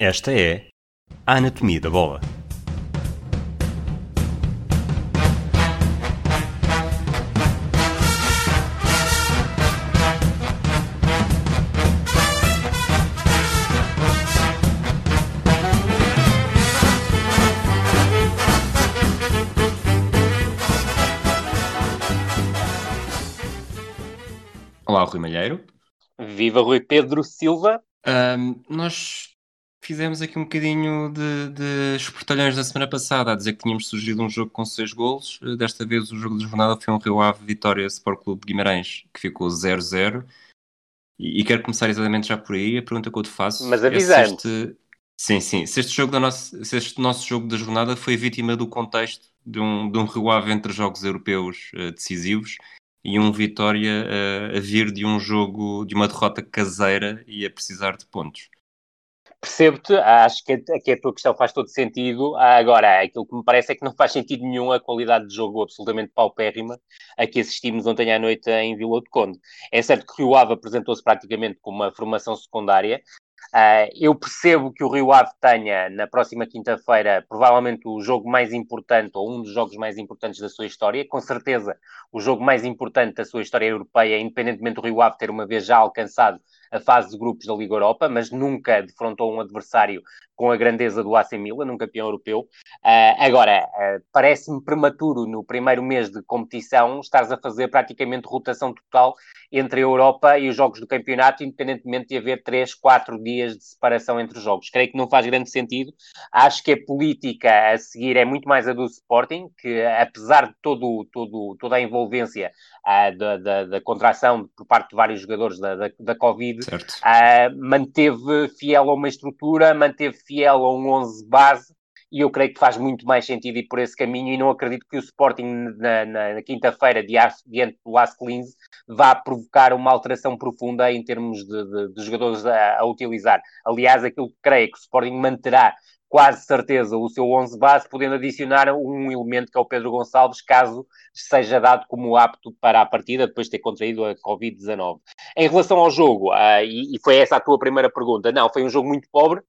Esta é a Anatomia da Bola. Olá, Rui Malheiro. Viva Rui Pedro Silva. Ahm, nós fizemos aqui um bocadinho de, de espertalhões na semana passada a dizer que tínhamos surgido um jogo com seis golos. Eh, Desta vez o jogo da jornada foi um Rio Ave Vitória Sport Clube de Guimarães, que ficou 0-0. E, e quero começar exatamente já por aí. A pergunta que eu te faço Mas é se avisando. este, sim, sim, se este, jogo da nossa, se este nosso jogo da jornada foi vítima do contexto de um, de um Rio Ave entre jogos europeus eh, decisivos e um Vitória eh, a vir de um jogo, de uma derrota caseira e a precisar de pontos. Percebo-te, acho que, a- que a tua questão faz todo sentido. Ah, Agora, aquilo que me parece é que não faz sentido nenhum a qualidade de jogo absolutamente paupérrima a que assistimos ontem à noite em Vila de Conde. É certo que o Ave apresentou-se praticamente como uma formação secundária. Ah, eu percebo que o Rio Ave tenha, na próxima quinta-feira, provavelmente o jogo mais importante, ou um dos jogos mais importantes da sua história. Com certeza, o jogo mais importante da sua história europeia, independentemente do Rio Ave ter uma vez já alcançado a fase de grupos da Liga Europa, mas nunca defrontou um adversário com a grandeza do AC Milan, um campeão europeu. Ah, agora, ah, parece-me prematuro no primeiro mês de competição estares a fazer praticamente rotação total entre a Europa e os jogos do campeonato, independentemente de haver 3, 4 dias de separação entre os jogos. Creio que não faz grande sentido. Acho que a política a seguir é muito mais a do Sporting, que apesar de todo, todo, toda a envolvência ah, da, da, da contração por parte de vários jogadores da, da, da Covid, Ah, manteve fiel a uma estrutura, manteve fiel a um 11 base, e eu creio que faz muito mais sentido ir por esse caminho, e não acredito que o Sporting, na, na- na quinta-feira, dia- diante do Las Linz, vá provocar uma alteração profunda em termos de, de- de jogadores a, a utilizar. Aliás, aquilo que creio é que o Sporting manterá quase certeza o seu 11 base, podendo adicionar um elemento que é o Pedro Gonçalves, caso seja dado como apto para a partida, depois de ter contraído a Covid-19. Em relação ao jogo, ah, e, e foi essa a tua primeira pergunta, não, foi um jogo muito pobre.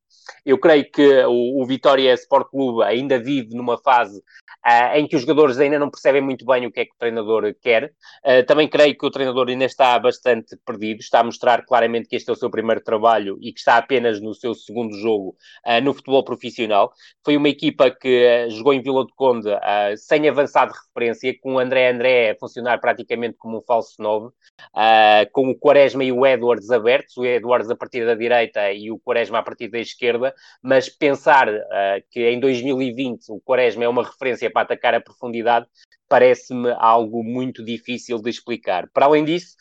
Eu creio que o, o Vitória Sport Clube ainda vive numa fase ah, em que os jogadores ainda não percebem muito bem o que é que o treinador quer. Ah, também creio que o treinador ainda está bastante perdido, está a mostrar claramente que este é o seu primeiro trabalho e que está apenas no seu segundo jogo ah, no futebol profissional. Foi uma equipa que jogou em Vila de Conde sem avançado de referência, com o André André a funcionar praticamente como um falso 9, ah, com o Quaresma e o Edwards abertos, o Edwards a partir da direita e o Quaresma a partir da esquerda, mas pensar ah, que em 2020 o Quaresma é uma referência para atacar a profundidade parece-me algo muito difícil de explicar. Para além disso,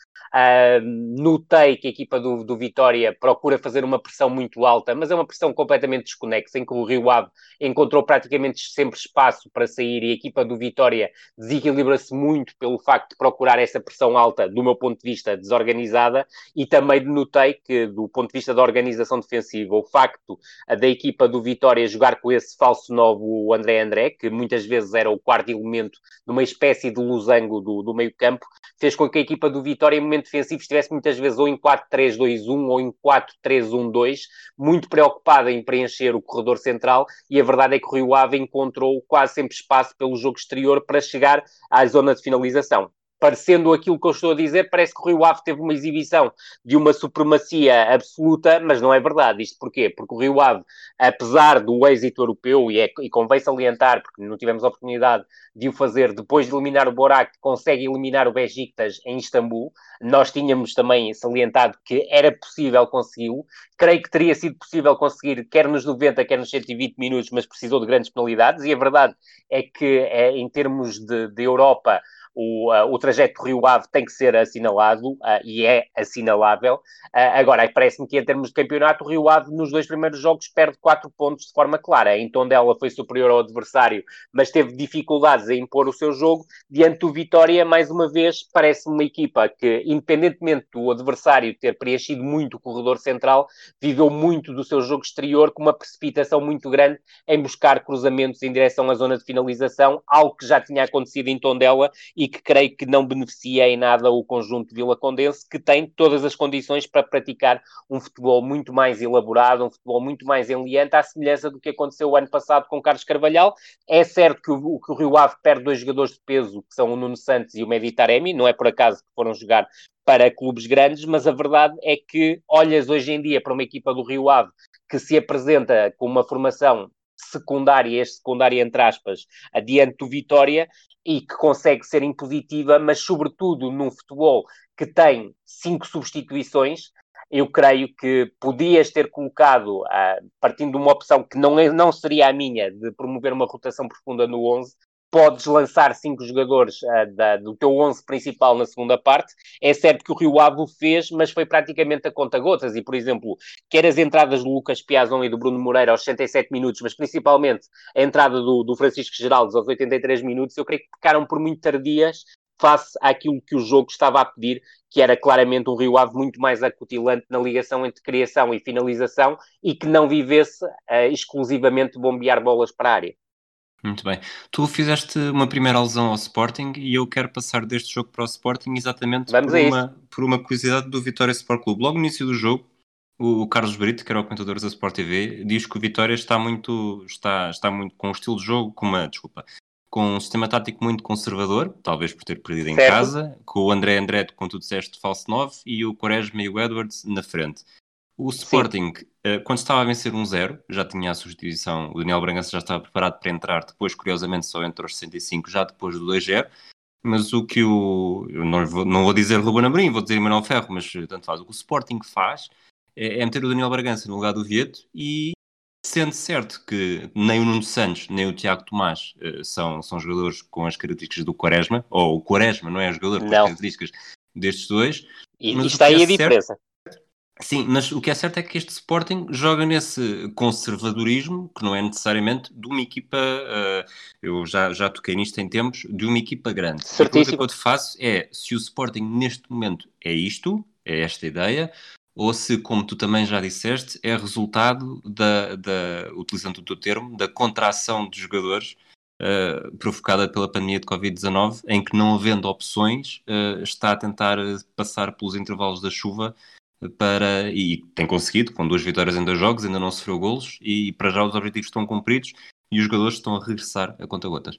notei que a equipa do, do Vitória procura fazer uma pressão muito alta, mas é uma pressão completamente desconexa, em que o Rio Ave encontrou praticamente sempre espaço para sair e a equipa do Vitória desequilibra-se muito pelo facto de procurar essa pressão alta, do meu ponto de vista, desorganizada, e também notei que, do ponto de vista da organização defensiva, o facto da equipa do Vitória jogar com esse falso novo, o André André, que muitas vezes era o quarto elemento numa espécie de losango do, do meio campo, fez com que a equipa do Vitória, em momento defensivo, estivesse muitas vezes ou em 4-3-2-1 ou em 4-3-1-2, muito preocupada em preencher o corredor central, e a verdade é que o Rio Ave encontrou quase sempre espaço pelo jogo exterior para chegar à zona de finalização. Parecendo aquilo que eu estou a dizer, parece que o Rio Ave teve uma exibição de uma supremacia absoluta, mas não é verdade. Isto porquê? Porque o Rio Ave, apesar do êxito europeu, e, é, e convém salientar, porque não tivemos oportunidade de o fazer, depois de eliminar o Borac, consegue eliminar o Besiktas em Istambul. Nós tínhamos também salientado que era possível consegui-lo. Creio que teria sido possível conseguir, quer nos 90, quer nos 120 minutos, mas precisou de grandes penalidades. E a verdade é que, é, em termos de, de Europa, o, uh, o trajeto do Rio Ave tem que ser assinalado uh, e é assinalável. Uh, agora, parece-me que em termos de campeonato, o Rio Ave nos dois primeiros jogos perde quatro pontos de forma clara. Em Tondela foi superior ao adversário, mas teve dificuldades em impor o seu jogo. Diante do Vitória, mais uma vez, parece-me uma equipa que, independentemente do adversário ter preenchido muito o corredor central, viveu muito do seu jogo exterior com uma precipitação muito grande em buscar cruzamentos em direção à zona de finalização, algo que já tinha acontecido em Tondela e que creio que não beneficia em nada o conjunto de Vila Condense, que tem todas as condições para praticar um futebol muito mais elaborado, um futebol muito mais enliante, à semelhança do que aconteceu o ano passado com Carlos Carvalhal. É certo que o, que o Rio Ave perde dois jogadores de peso, que são o Nuno Santos e o Meditaremi, não é por acaso que foram jogar para clubes grandes, mas a verdade é que olhas hoje em dia para uma equipa do Rio Ave que se apresenta com uma formação secundária, este secundária entre aspas, adiante do Vitória e que consegue ser impositiva, mas sobretudo num futebol que tem cinco substituições, eu creio que podias ter colocado, uh, partindo de uma opção que não, é, não seria a minha, de promover uma rotação profunda no 11, podes lançar cinco jogadores uh, da, do teu 11 principal na segunda parte. É certo que o Rio Ave fez, mas foi praticamente a conta-gotas. E, por exemplo, quer as entradas do Lucas Piazon e do Bruno Moreira aos 67 minutos, mas principalmente a entrada do, do Francisco Geraldes aos 83 minutos, eu creio que ficaram por muito tardias face àquilo que o jogo estava a pedir, que era claramente um Rio Ave muito mais acutilante na ligação entre criação e finalização e que não vivesse uh, exclusivamente bombear bolas para a área. Muito bem. Tu fizeste uma primeira alusão ao Sporting e eu quero passar deste jogo para o Sporting exatamente por uma, por uma, curiosidade do Vitória Sport Clube. Logo no início do jogo, o Carlos Brito, que era o comentador da Sport TV, diz que o Vitória está muito, está, está muito com um estilo de jogo, com uma, desculpa, com um sistema tático muito conservador, talvez por ter perdido em certo. casa, com o André André, como tu disseste, falso 9, e o Quaresma e o Edwards na frente. O Sporting, uh, quando estava a vencer 1-0, já tinha a substituição, o Daniel Bragança já estava preparado para entrar, depois, curiosamente, só entrou aos 65, já depois do 2-0. Mas o que o. Eu não vou, não vou dizer Ruben Amorim, vou dizer Emanuel Ferro, mas tanto faz. O que o Sporting faz é, é meter o Daniel Bragança no lugar do Vieto e sendo certo que nem o Nuno Santos nem o Tiago Tomás uh, são, são jogadores com as características do Quaresma, ou o Quaresma não é jogador com as características destes dois. E, mas está aí é a diferença. Certo, Sim, mas o que é certo é que este Sporting joga nesse conservadorismo, que não é necessariamente de uma equipa, uh, eu já, já toquei nisto em tempos, de uma equipa grande. Certíssimo. A pergunta que eu te faço é se o Sporting neste momento é isto, é esta ideia, ou se, como tu também já disseste, é resultado da, da utilizando o teu termo, da contração de jogadores uh, provocada pela pandemia de Covid-19, em que não havendo opções, uh, está a tentar passar pelos intervalos da chuva para e tem conseguido, com duas vitórias em dois jogos, ainda não sofreu golos e para já os objetivos estão cumpridos e os jogadores estão a regressar a conta-gotas.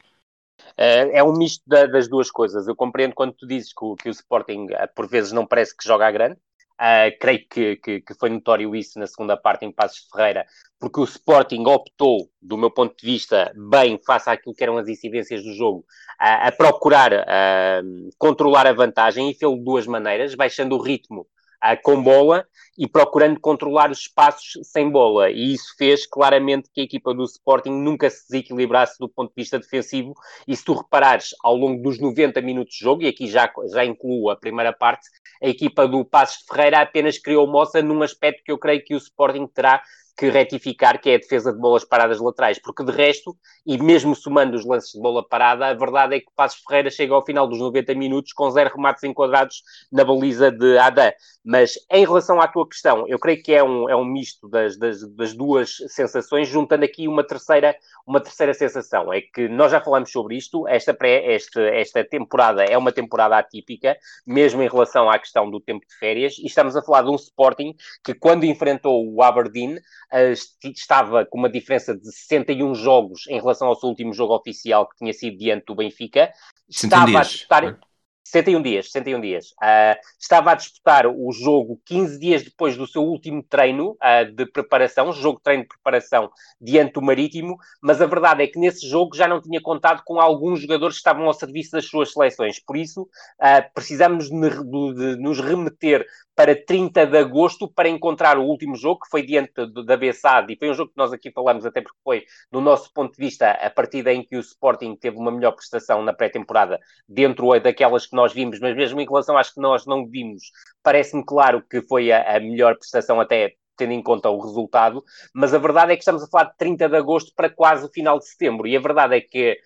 É, é um misto da, das duas coisas. Eu compreendo quando tu dizes que o, que o Sporting eh, por vezes não parece que joga a grande. Uh, creio que, que, que, foi notório isso na segunda parte em Passos Ferreira, porque o Sporting optou, do meu ponto de vista, bem face àquilo que eram as incidências do jogo, uh, a procurar uh, controlar a vantagem e fez de duas maneiras, baixando o ritmo com bola e procurando controlar os espaços sem bola. E isso fez claramente que a equipa do Sporting nunca se desequilibrasse do ponto de vista defensivo. E se tu reparares, ao longo dos 90 minutos de jogo, e aqui já, já incluo a primeira parte, a equipa do Passos de Ferreira apenas criou moça num aspecto que eu creio que o Sporting terá que retificar, que é a defesa de bolas paradas laterais, porque de resto, e mesmo somando os lances de bola parada, a verdade é que o Passos Ferreira chega ao final dos 90 minutos com zero remates enquadrados na baliza de Adam. Mas em relação à tua questão, eu creio que é um, é um misto das, das, das duas sensações, juntando aqui uma terceira, uma terceira sensação. É que nós já falamos sobre isto, esta, pré, esta, esta temporada é uma temporada atípica, mesmo em relação à questão do tempo de férias, e estamos a falar de um Sporting que, quando enfrentou o Aberdeen, uh, estava com uma diferença de 61 jogos em relação ao seu último jogo oficial, que tinha sido diante do Benfica. Estava a disputar. 61 dias, 61 dias. Uh, estava a disputar o jogo 15 dias depois do seu último treino uh, de preparação, jogo treino de preparação diante do Marítimo, mas a verdade é que nesse jogo já não tinha contado com alguns jogadores que estavam ao serviço das suas seleções. Por isso, uh, precisamos de, de, de nos remeter para 30 de agosto para encontrar o último jogo, que foi diante da Bessade, e foi um jogo que nós aqui falamos, até porque foi, do nosso ponto de vista, a partida em que o Sporting teve uma melhor prestação na pré-temporada, dentro daquelas que nós vimos, mas mesmo em relação às que nós não vimos, parece-me claro que foi a, a melhor prestação até tendo em conta o resultado, mas a verdade é que estamos a falar de 30 de agosto para quase o final de setembro, e a verdade é que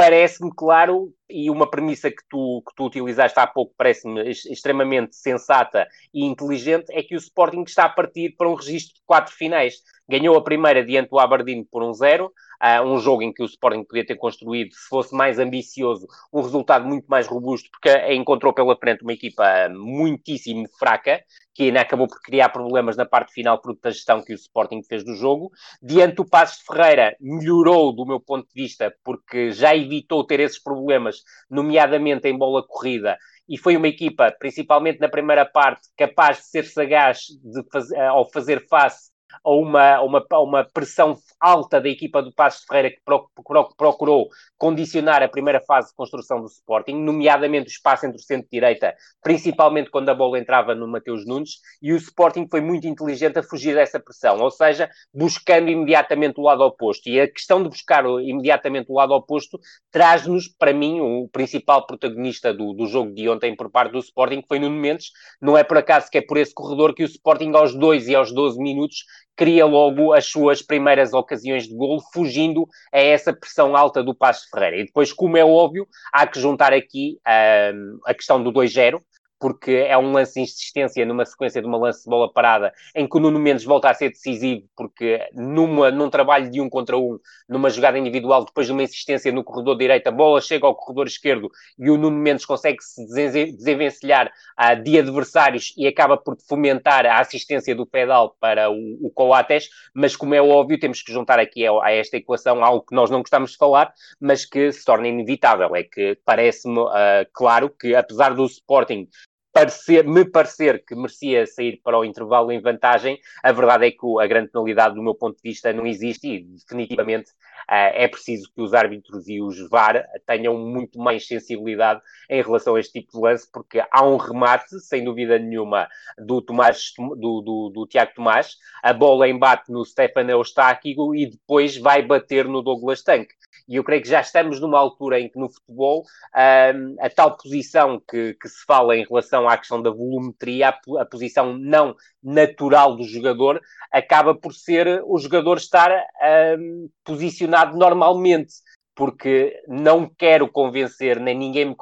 parece-me claro, e uma premissa que tu, que tu utilizaste há pouco parece-me extremamente sensata e inteligente, é que o Sporting está a partir para um registro de quatro finais. Ganhou a primeira diante do Aberdeen por um zero, uh, um jogo em que o Sporting podia ter construído, se fosse mais ambicioso, um resultado muito mais robusto, porque encontrou pela frente uma equipa muitíssimo fraca, que ainda acabou por criar problemas na parte final por da gestão que o Sporting fez do jogo. Diante do Passos de Ferreira, melhorou do meu ponto de vista, porque já evitou ter esses problemas, nomeadamente em bola corrida, e foi uma equipa, principalmente na primeira parte, capaz de ser sagaz de fazer, ao fazer face a uma, uma, uma pressão alta da equipa do Passos Ferreira que procurou condicionar a primeira fase de construção do Sporting, nomeadamente o espaço entre o centro e direita, principalmente quando a bola entrava no Mateus Nunes, e o Sporting foi muito inteligente a fugir dessa pressão, ou seja, buscando imediatamente o lado oposto. E a questão de buscar imediatamente o lado oposto traz-nos, para mim, o principal protagonista do, do jogo de ontem por parte do Sporting, que foi Nuno Mendes. Não é por acaso que é por esse corredor que o Sporting, aos 2 e aos 12 minutos, cria logo as suas primeiras ocasiões de golo, fugindo a essa pressão alta do Passo Ferreira. E depois, como é óbvio, há que juntar aqui um, a questão do 2-0, porque é um lance de insistência numa sequência de uma lance de bola parada em que o Nuno Mendes volta a ser decisivo, porque numa, num trabalho de um contra um, numa jogada individual, depois de uma insistência no corredor direito, a bola chega ao corredor esquerdo e o Nuno Mendes consegue se desenvencilhar uh, de adversários e acaba por fomentar a assistência do pedal para o, o Coates, mas como é óbvio, temos que juntar aqui a, a, esta equação algo que nós não gostamos de falar, mas que se torna inevitável. É que parece-me uh, claro que, apesar do Sporting parecer, me parecer que merecia sair para o intervalo em vantagem, a verdade é que a grande penalidade, do meu ponto de vista, não existe e definitivamente uh, é preciso que os árbitros e os VAR tenham muito mais sensibilidade em relação a este tipo de lance, porque há um remate, sem dúvida nenhuma, do, Tomás, do, do, do Tiago Tomás, a bola embate no Stefan Eustáquio e depois vai bater no Douglas Tank. E eu creio que já estamos numa altura em que no futebol um, a tal posição que, que, se fala em relação à questão da volumetria, a, a, posição não natural do jogador, acaba por ser o jogador estar um, posicionado normalmente. Porque não quero convencer, nem ninguém me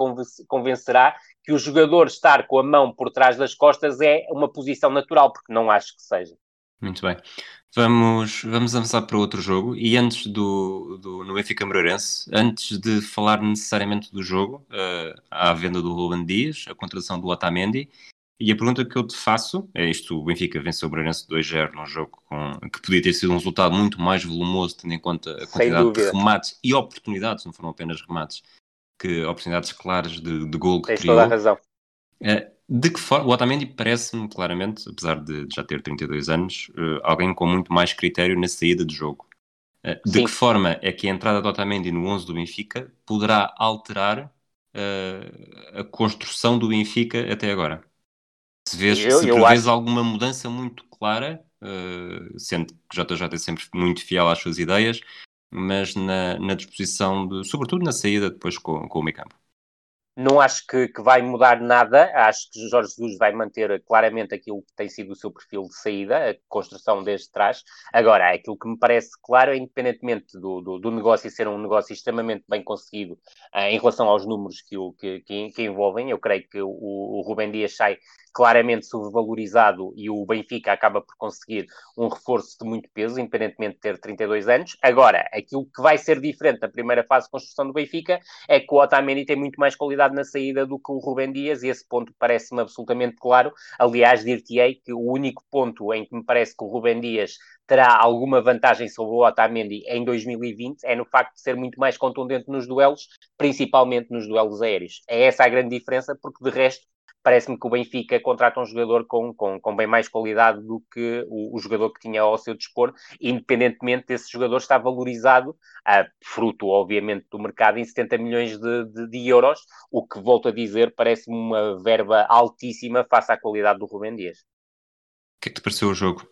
convencerá, que o jogador estar com a mão por trás das costas é uma posição natural, porque não acho que seja. Muito bem. Vamos, vamos avançar para outro jogo. E antes do, do no Benfica Moreirense, antes de falar necessariamente do jogo, uh, há a venda do Ruben Dias, a contratação do Otamendi. E a pergunta que eu te faço é isto: o Benfica venceu o Moreirense 2-0 num jogo com, que podia ter sido um resultado muito mais volumoso, tendo em conta a quantidade de remates e oportunidades, não foram apenas remates, que oportunidades claras de, de gol que Tens criou. toda a razão. Uh, de que forma, o Otamendi parece-me claramente, apesar de já ter 32 anos, uh, alguém com muito mais critério na saída de jogo. Uh, de Sim. que forma é que a entrada do Otamendi no 11 do Benfica poderá alterar uh, a construção do Benfica até agora? Se vês, eu, se prevês acho... alguma mudança muito clara, sendo que o JJ é sempre muito fiel às suas ideias, mas na, na disposição, de, sobretudo na saída depois com, com o meio campo. Não acho que, que, vai mudar nada. Acho que Jorge Jesus vai manter claramente aquilo que tem sido o seu perfil de saída, a construção desde trás. Agora, aquilo que me parece claro, independentemente do, do, do negócio ser um negócio extremamente bem conseguido uh, em relação aos números que, o, que, que envolvem, eu creio que o, o Rubem Dias sai claramente sobrevalorizado e o Benfica acaba por conseguir um reforço de muito peso, independentemente de ter 32 anos. Agora, aquilo que vai ser diferente na primeira fase de construção do Benfica é que o Otamendi tem muito mais qualidade na saída do que o Rubem Dias e esse ponto parece-me absolutamente claro. Aliás, dir-te-ei que o único ponto em que me parece que o Rubem Dias terá alguma vantagem sobre o Otamendi em 2020 é no facto de ser muito mais contundente nos duelos, principalmente nos duelos aéreos. É essa a grande diferença, porque de resto parece-me que o Benfica contrata um jogador com, com, com bem mais qualidade do que o, o, jogador que tinha ao seu dispor, independentemente desse jogador estar valorizado, a fruto, obviamente, do mercado, em 70 milhões de, de, de euros, o que, volto a dizer, parece-me uma verba altíssima face à qualidade do Rubem Dias. O que é que te pareceu o jogo?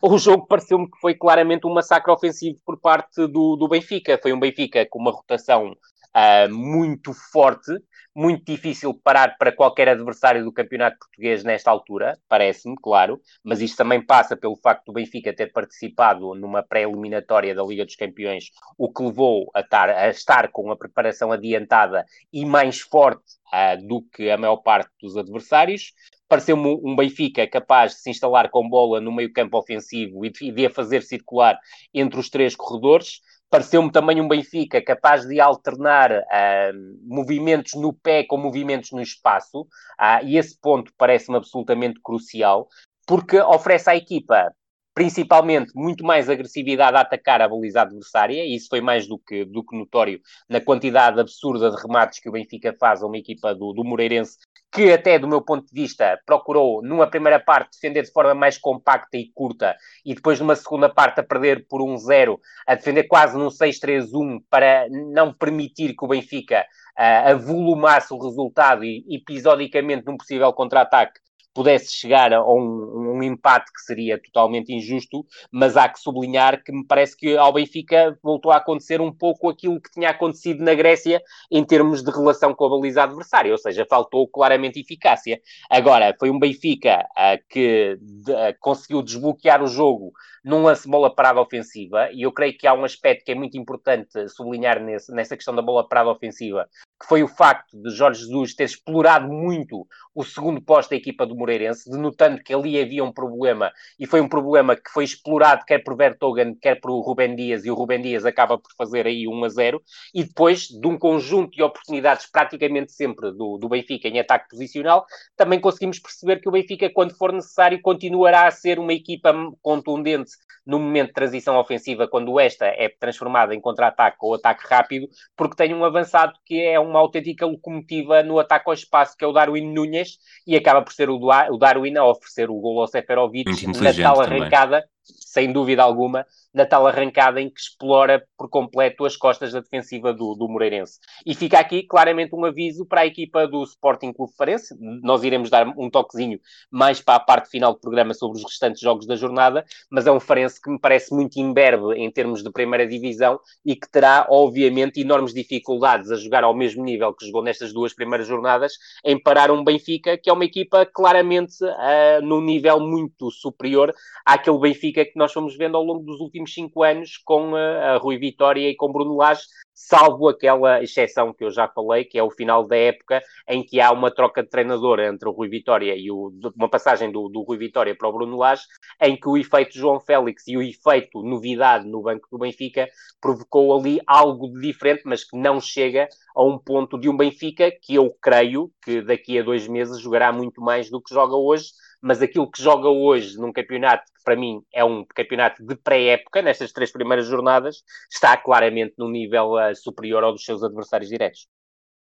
o jogo pareceu-me que foi claramente um massacre ofensivo por parte do, do Benfica. Foi um Benfica com uma rotação uh, muito forte, muito difícil parar para qualquer adversário do campeonato português nesta altura, parece-me, claro, mas isto também passa pelo facto do Benfica ter participado numa pré-eliminatória da Liga dos Campeões, o que levou a estar, a estar com a preparação adiantada e mais forte uh, do que a maior parte dos adversários. pareceu-me um Benfica capaz de se instalar com bola no meio campo ofensivo e de a fazer circular entre os três corredores. Pareceu-me também um Benfica capaz de alternar uh, movimentos no pé com movimentos no espaço, uh, e esse ponto parece-me absolutamente crucial, porque oferece à equipa principalmente muito mais agressividade a atacar a baliza adversária, e isso foi mais do que, do que notório na quantidade absurda de remates que o Benfica faz a uma equipa do, do Moreirense, que até do meu ponto de vista procurou numa primeira parte defender de forma mais compacta e curta, e depois numa segunda parte a perder por 1-0, a defender quase num 6-3-1 para não permitir que o Benfica uh, avolumasse o resultado e episodicamente num possível contra-ataque pudesse chegar a um, um, empate que seria totalmente injusto, mas há que sublinhar que me parece que ao Benfica voltou a acontecer um pouco aquilo que tinha acontecido na Grécia em termos de relação com a baliza adversária, ou seja, faltou claramente eficácia. Agora, foi um Benfica uh, que de, uh, conseguiu desbloquear o jogo num lance bola parada ofensiva, e eu creio que há um aspecto que é muito importante sublinhar nesse, nessa questão da bola parada ofensiva, que foi o facto de Jorge Jesus ter explorado muito o segundo posto da equipa do Moreirense, denotando que ali havia um problema, e foi um problema que foi explorado quer por Vertogen, quer por Rubem Dias, e o Rubem Dias acaba por fazer aí 1 a 0, e depois de um conjunto de oportunidades praticamente sempre do, do Benfica em ataque posicional, também conseguimos perceber que o Benfica, quando for necessário, continuará a ser uma equipa contundente no momento de transição ofensiva, quando esta é transformada em contra-ataque ou ataque rápido, porque tem um avançado que é uma autêntica locomotiva no ataque ao espaço, que é o Darwin Nunes, e acaba por ser o, Darwin a oferecer o gol ao Seferovic na tal arrancada, também. Sem dúvida alguma, na tal arrancada em que explora por completo as costas da defensiva do, do Moreirense. E fica aqui claramente um aviso para a equipa do Sporting Clube Farense. Nós iremos dar um toquezinho mais para a parte final do programa sobre os restantes jogos da jornada, mas é um Farense que me parece muito imberbe em termos de primeira divisão e que terá, obviamente, enormes dificuldades a jogar ao mesmo nível que jogou nestas duas primeiras jornadas, em parar um Benfica, que é uma equipa claramente uh, num nível muito superior àquele Benfica que nós fomos vendo ao longo dos últimos cinco anos com a, a Rui Vitória e com Bruno Lage, salvo aquela exceção que eu já falei, que é o final da época em que há uma troca de treinador entre o Rui Vitória e o, uma passagem do, do Rui Vitória para o Bruno Lage, em que o efeito João Félix e o efeito novidade no banco do Benfica provocou ali algo de diferente, mas que não chega a um ponto de um Benfica que eu creio que daqui a dois meses jogará muito mais do que joga hoje, mas aquilo que joga hoje num campeonato que para mim é um campeonato de pré-época, nestas três primeiras jornadas, está claramente num nível uh, superior ao dos seus adversários diretos.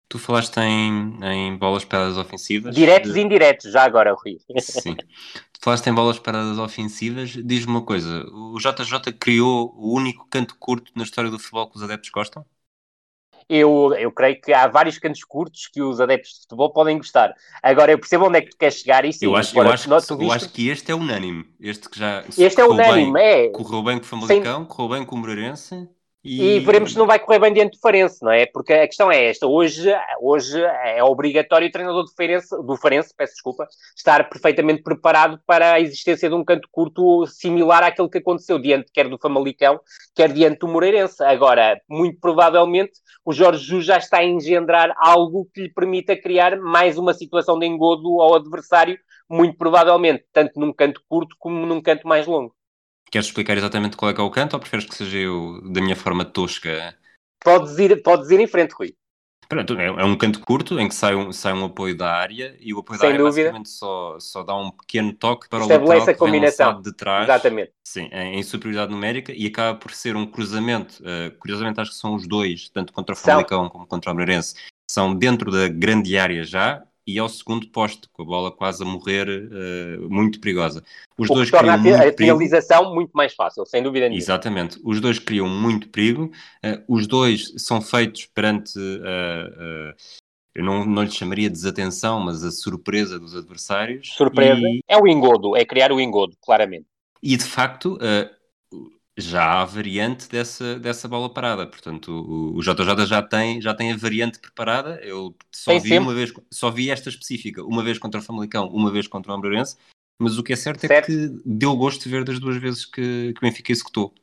Tu falaste em, em bolas paradas ofensivas. Diretos e indiretos, já agora, Rui. Sim. Tu falaste em bolas paradas ofensivas. Diz-me uma coisa: o JJ criou o único canto curto na história do futebol que os adeptos gostam? Eu, eu creio que há vários cantos curtos que os adeptos de futebol podem gostar. Agora, eu percebo onde é que tu queres chegar e sim, eu acho, eu acho, que, eu acho que este é unânime. Este que já este é unânime, bem, é. Correu bem com o Famalicão, correu bem com o Moreirense. E... e... veremos se não vai correr bem diante do Farense, não é? Porque a questão é esta: hoje, hoje é obrigatório o treinador do Farense, do Farense, peço desculpa, estar perfeitamente preparado para a existência de um canto curto similar àquele que aconteceu diante quer do Famalicão, quer diante do Moreirense. Agora, muito provavelmente, o Jorge Jus já está a engendrar algo que lhe permita criar mais uma situação de engodo ao adversário, muito provavelmente, tanto num canto curto como num canto mais longo. Queres explicar exatamente qual é que é o canto ou preferes que seja eu da minha forma tosca? Podes ir, podes ir em frente, Rui. Pronto, é, é um canto curto em que sai um, sai um apoio da área e o apoio Sem da área dúvida. basicamente só, só dá um pequeno toque para Estabelece o lateral a combinação. de trás Exatamente. Sim, em, em, superioridade numérica e acaba por ser um cruzamento. Uh, curiosamente acho que são os dois, tanto contra o Famalicão como contra o Moreirense, são dentro da grande área já e ao segundo posto, com a bola quase a morrer, uh, muito perigosa. Os o dois torna a, a finalização muito mais fácil, sem dúvida nenhuma. Exatamente. Os dois criam muito perigo. Uh, os dois são feitos perante. Uh, eu não, não lhe chamaria desatenção, mas a surpresa dos adversários. Surpresa. E... É o engodo, é criar o engodo, claramente. E de facto, já há variante dessa, dessa bola parada. Portanto, o, o JJ já tem, já tem a variante preparada. Eu só tem vi sempre. uma vez, só vi esta específica, uma vez contra o Famalicão, uma vez contra o Ambrorense, mas o que é certo, certo, é que deu gosto de ver das duas vezes que, que o Benfica executou.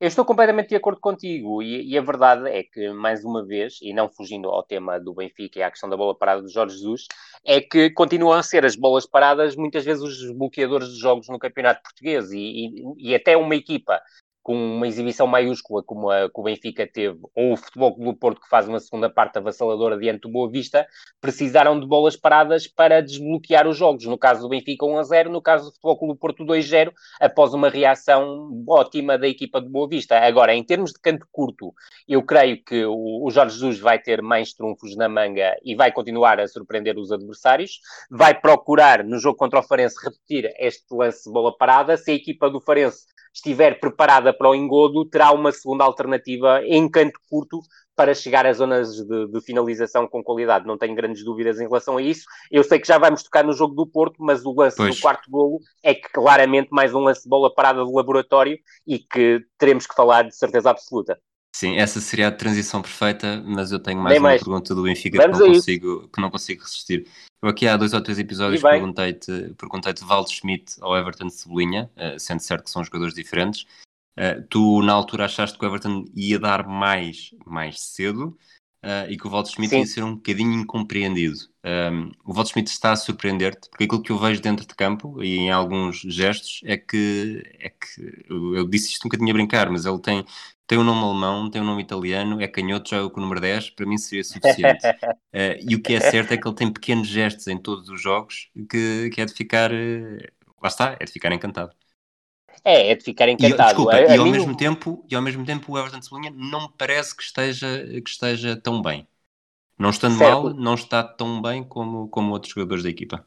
Eu estou completamente de acordo contigo e, e, a verdade é que, mais uma vez, e não fugindo ao tema do Benfica e à questão da bola parada do Jorge Jesus, é que continuam a ser as bolas paradas muitas vezes os bloqueadores de jogos no campeonato português e, e, e até uma equipa com uma exibição maiúscula como, a, que o Benfica teve, ou o Futebol Clube do Porto, que faz uma segunda parte avassaladora diante do Boa Vista, precisaram de bolas paradas para desbloquear os jogos. No caso do Benfica, 1 a 0, no caso do Futebol Clube do Porto, 2 a 0, após uma reação ótima da equipa de Boa Vista. Agora, em termos de canto curto, eu creio que o, o Jorge Jesus vai ter mais trunfos na manga e vai continuar a surpreender os adversários. Vai procurar, no jogo contra o Farense, repetir este lance de bola parada. Se a equipa do Farense estiver preparada para o engodo, terá uma segunda alternativa em canto curto para chegar às zonas de, de, finalização com qualidade. Não tenho grandes dúvidas em relação a isso. Eu sei que já vamos tocar no jogo do Porto, mas o lance pois. do quarto golo é claramente mais um lance de bola parada de laboratório e que teremos que falar de certeza absoluta. Sim, essa seria a transição perfeita, mas eu tenho mais uma mais. pergunta do Benfica que não, consigo, que não consigo resistir. Eu aqui há dois ou três episódios perguntei-te perguntei Valdo Schmidt ao Everton de Cebolinha, uh, sendo certo que são jogadores diferentes. Uh, tu, na altura, achaste que o Everton ia dar mais, mais cedo uh, e que o Valdo Schmidt Sim. ia ser um bocadinho incompreendido. Um, ehm, o Valdo Schmidt está a surpreender-te, porque aquilo que eu vejo dentro de campo e em alguns gestos é que, é que eu, eu disse isto um bocadinho a brincar, mas ele tem tem um nome alemão, tem um nome italiano, é canhoto, joga com o número 10, para mim seria suficiente. uh, e o que é certo é que ele tem pequenos gestos em todos os jogos que, que é de ficar. Uh, lá está, é de ficar encantado. É, é de ficar encantado. E, desculpa, a, a e, ao mim... mesmo tempo, e ao mesmo tempo o Everton de Cebolinha não me parece que esteja, que esteja tão bem. Não estando certo. mal, não está tão bem como, como outros jogadores da equipa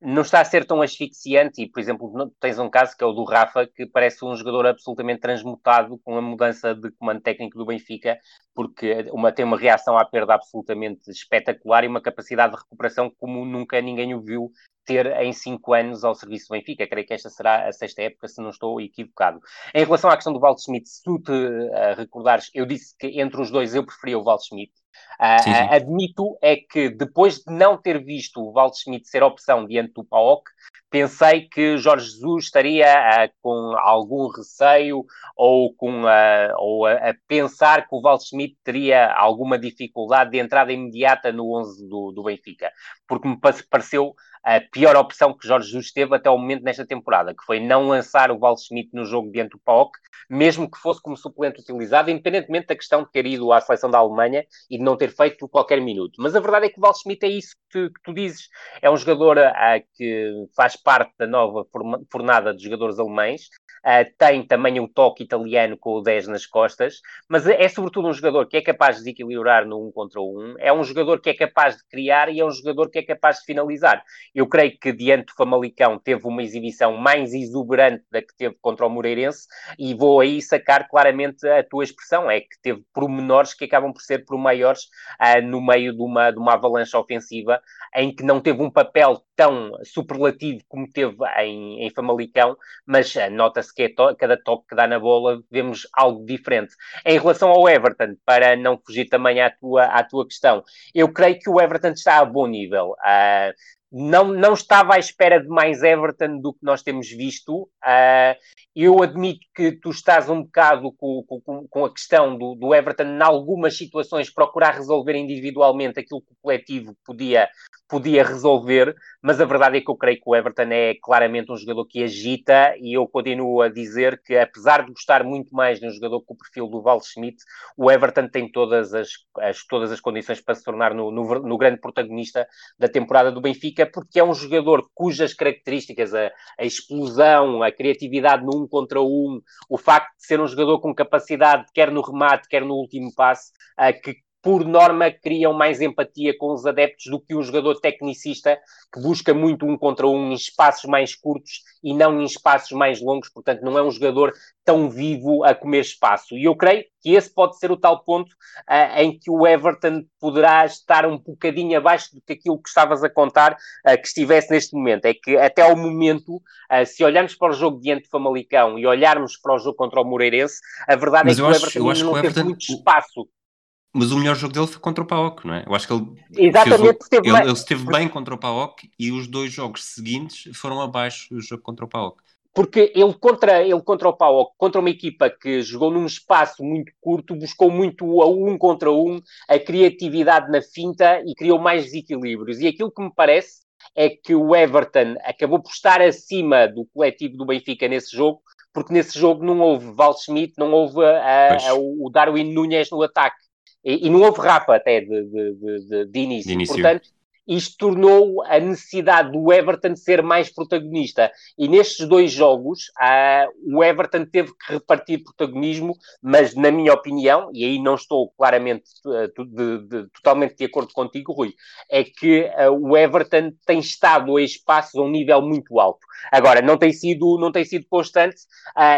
não está a ser tão asfixiante. E, por exemplo, tens um caso que é o do Rafa, que parece um jogador absolutamente transmutado com a mudança de comando técnico do Benfica, porque uma, tem uma reação à perda absolutamente espetacular e uma capacidade de recuperação como nunca ninguém o viu ter em cinco anos ao serviço do Benfica. Creio que esta será a sexta época, se não estou equivocado. Em relação à questão do Walt Schmidt, se tu te uh, recordares, eu disse que entre os dois eu preferia o Walt Schmidt. Uh, sim, sim. admito é que depois de não ter visto o Walt Schmidt ser opção diante do PAOK, pensei que Jorge Jesus estaria uh, com algum receio ou, com, uh, ou a, a, pensar que o Schmidt teria alguma dificuldade de entrada imediata no 11 do, do Benfica, porque me pareceu a pior opção que Jorge Jesus teve até o momento nesta temporada, que foi não lançar o Val Schmidt no jogo diante do PAOK, mesmo que fosse como suplente utilizado, independentemente da questão de ter ido à seleção da Alemanha e de não ter feito qualquer minuto. Mas a verdade é que o Val Schmidt é isso que, que tu dizes. É um jogador uh, que faz parte da nova fornada de jogadores alemães, Uh, tem também um toque italiano com o 10 nas costas, mas é sobretudo um jogador que é capaz de desequilibrar no 1 contra 1, é um jogador que é capaz de criar e é um jogador que é capaz de finalizar. Eu creio que diante do Famalicão teve uma exibição mais exuberante da que teve contra o Moreirense e vou aí sacar claramente a tua expressão, é que teve pormenores que acabam por ser por maiores uh, no meio de uma, de uma avalanche ofensiva em que não teve um papel tão superlativo como teve em, em Famalicão, mas uh, nota-se que é to cada toque que dá na bola vemos algo diferente. Em relação ao Everton, para não fugir também à tua, à tua questão, eu creio que o Everton está a bom nível. Uh, não, não estava à espera de mais Everton do que nós temos visto. Uh, eu admito que tu estás um bocado com, com, com a questão do, do, Everton, em algumas situações, procurar resolver individualmente aquilo que o coletivo podia, podia resolver, mas a verdade é que eu creio que o Everton é claramente um jogador que agita e eu continuo a dizer que, apesar de gostar muito mais de um jogador com o perfil do Val Schmidt, o Everton tem todas as, as todas as condições para se tornar no, no, no, grande protagonista da temporada do Benfica, porque é um jogador cujas características, a, a explosão, a criatividade no um contra um, o facto de ser um jogador com capacidade, quer no remate, quer no último passe, que por norma, criam mais empatia com os adeptos do que um jogador tecnicista que busca muito um contra um em espaços mais curtos e não em espaços mais longos, portanto, não é um jogador tão vivo a comer espaço. E eu creio que esse pode ser o tal ponto uh, em que o Everton poderá estar um bocadinho abaixo do que aquilo que estavas a contar uh, que estivesse neste momento. É que até ao momento, uh, se olharmos para o jogo diante de Famalicão e olharmos para o jogo contra o Moreirense, a verdade Mas é que o Everton acho, não teve Everton... muito espaço mas o melhor jogo dele foi contra o PAOK, não é? Eu acho que ele, Exatamente, o, esteve ele, bem. ele esteve bem contra o PAOK e os dois jogos seguintes foram abaixo do jogo contra o PAOK. porque ele contra, ele contra o Pau, contra uma equipa que jogou num espaço muito curto, buscou muito a um contra um, a criatividade na finta e criou mais desequilíbrios. E aquilo que me parece é que o Everton acabou por estar acima do coletivo do Benfica nesse jogo, porque nesse jogo não houve Val Schmidt, não houve a, a, o Darwin Nunes no ataque. E, e, não houve Rafa até de, de, de, de início. de início. Portanto, isto tornou a necessidade do Everton ser mais protagonista. E nestes dois jogos, uh, o Everton teve que repartir protagonismo, mas na minha opinião, e aí não estou claramente uh, de, de, totalmente de acordo contigo, Rui, é que uh, o Everton tem estado a espaços a um nível muito alto. Agora, não tem sido, não tem sido constante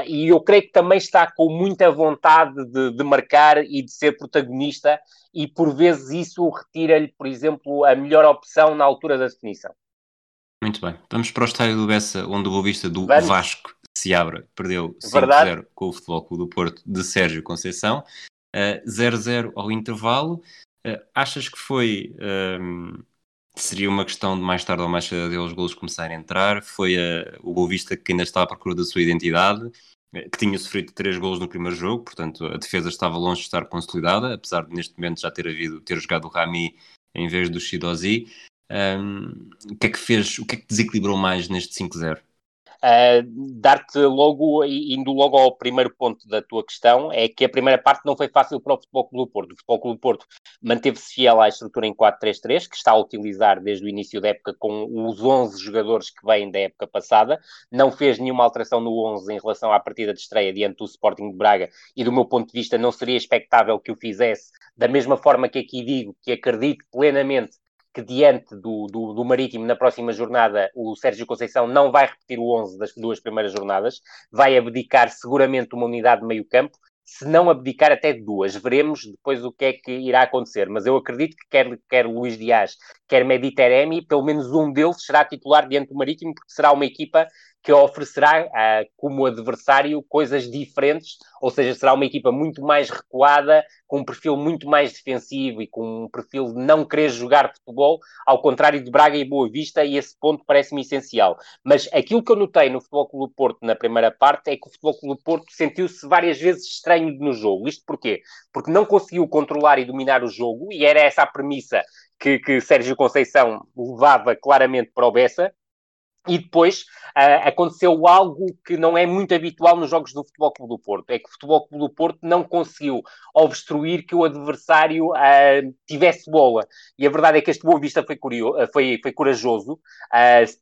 e eu creio que também está com muita vontade de, de marcar e de ser protagonista e por vezes isso retira-lhe, por exemplo, a melhor opção na altura da definição. Muito bem. Vamos para o estádio do Bessa, onde o Boa do Vamos. Vasco se abre, perdeu 5-0 com o Futebol Clube do Porto de Sérgio Conceição, 0-0 uh, ao intervalo. Uh, achas que foi... Um, seria uma questão de mais tarde ou mais cedo os golos começarem a entrar? Foi uh, o Boa que ainda está à procura da sua identidade? que tinha sofrido três gols no primeiro jogo, portanto a defesa estava longe de estar consolidada, apesar de neste momento já ter havido, ter jogado o Rami em vez do Shidozi. Um, o que é que fez, o que é que desequilibrou mais neste 5-0? Uh, Dar-te logo, indo logo ao primeiro ponto da tua questão, é que a primeira parte não foi fácil para o Futebol Clube do Porto. O Futebol Clube do Porto manteve-se fiel à estrutura em 4-3-3, que está a utilizar desde o início da época com os 11 jogadores que vêm da época passada. Não fez nenhuma alteração no 11 em relação à partida de estreia diante do Sporting de Braga e, do meu ponto de vista, não seria expectável que o fizesse da mesma forma que aqui digo que acredito plenamente que diante do, do, do, Marítimo na próxima jornada o Sérgio Conceição não vai repetir o 11 das duas primeiras jornadas, vai abdicar seguramente uma unidade de meio campo, se não abdicar até duas. Veremos depois o que é que irá acontecer, mas eu acredito que quer, quer Luís Dias, quer Mediteremi, pelo menos um deles será titular diante do Marítimo, porque será uma equipa que oferecerá uh, como adversário coisas diferentes, ou seja, será uma equipa muito mais recuada, com um perfil muito mais defensivo e com um perfil de não querer jogar futebol, ao contrário de Braga e Boa Vista, e esse ponto parece-me essencial. Mas aquilo que eu notei no Futebol Clube Porto na primeira parte é que o Futebol Clube Porto sentiu-se várias vezes estranho no jogo. Isto porquê? Porque não conseguiu controlar e dominar o jogo, e era essa a premissa que, que Sérgio Conceição levava claramente para o Bessa, e depois uh, aconteceu algo que não é muito habitual nos jogos do Futebol Clube do Porto, é que o Futebol Clube do Porto não conseguiu obstruir que o adversário uh, tivesse bola. E a verdade é que este Boa Vista foi, curioso, uh, foi, foi corajoso,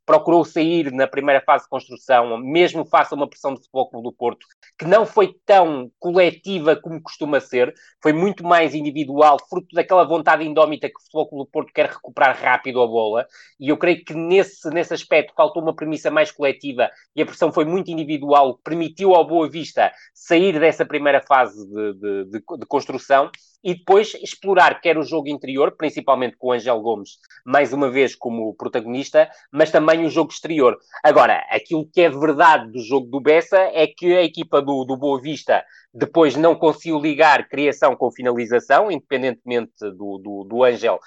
procurou sair na primeira fase de construção, mesmo face a uma pressão do Futebol Clube do Porto, que não foi tão coletiva como costuma ser, foi muito mais individual, fruto daquela vontade indómita que o Futebol Clube do Porto quer recuperar rápido a bola, e eu creio que nesse, nesse aspecto faltou uma premissa mais coletiva e a pressão foi muito individual, permitiu ao Boa Vista sair dessa primeira fase de, de, de, de construção e depois explorar quer o jogo interior, principalmente com o Angel Gomes, mais uma vez como protagonista, mas também o jogo exterior. Agora, aquilo que é verdade do jogo do Bessa é que a equipa do, do Boa Vista depois não conseguiu ligar criação com finalização, independentemente do, do, do Angel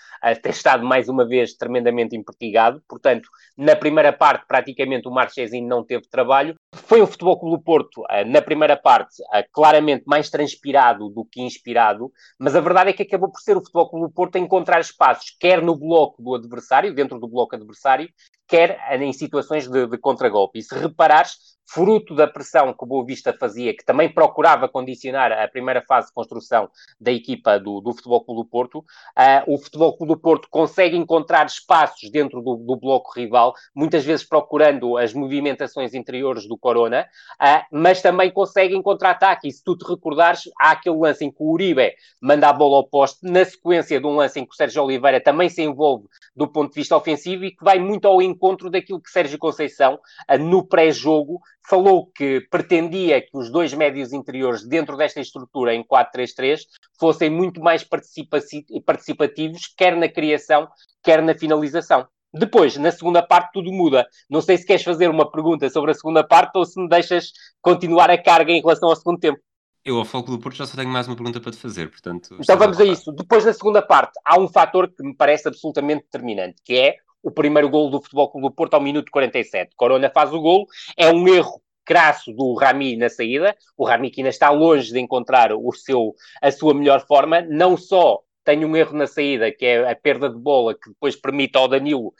ter estado mais uma vez tremendamente impertigado. Portanto, na primeira parte, praticamente o Marchezinho não teve trabalho. Foi um Futebol Clube do Porto, eh, na primeira parte, eh, claramente mais transpirado do que inspirado, mas a verdade é que acabou por ser o Futebol Clube do Porto a encontrar espaços, quer no bloco do adversário, dentro do bloco adversário, quer em situações de, de contragolpe. E se reparares, fruto da pressão que o Boa Vista fazia, que também procurava condicionar a primeira fase de construção da equipa do, do Futebol Clube do Porto, uh, o Futebol Clube do Porto consegue encontrar espaços dentro do, do, bloco rival, muitas vezes procurando as movimentações interiores do Corona, uh, mas também consegue encontrar ataque. E se tu te recordares, há aquele lance em que o Uribe manda a bola ao poste, na sequência de um lance em que o Sérgio Oliveira também se envolve do ponto de vista ofensivo e que vai muito ao encontro daquilo que Sérgio Conceição, no pré-jogo, falou que pretendia que os dois médios interiores dentro desta estrutura em 4-3-3 fossem muito mais participativos, quer na criação, quer na finalização. Depois, na segunda parte, tudo muda. Não sei se queres fazer uma pergunta sobre a segunda parte ou se me deixas continuar a carga em relação ao segundo tempo. Eu, ao foco do Porto, já só tenho mais uma pergunta para te fazer, portanto... Então vamos a isso. Depois, na segunda parte, há um fator que me parece absolutamente determinante, que é o primeiro gol do Futebol Clube do Porto ao minuto 47. Corona faz o gol, é um erro crasso do Rami na saída. O Rami que ainda está longe de encontrar o seu, a sua melhor forma, não só tem um erro na saída, que é a perda de bola, que depois permite ao Danilo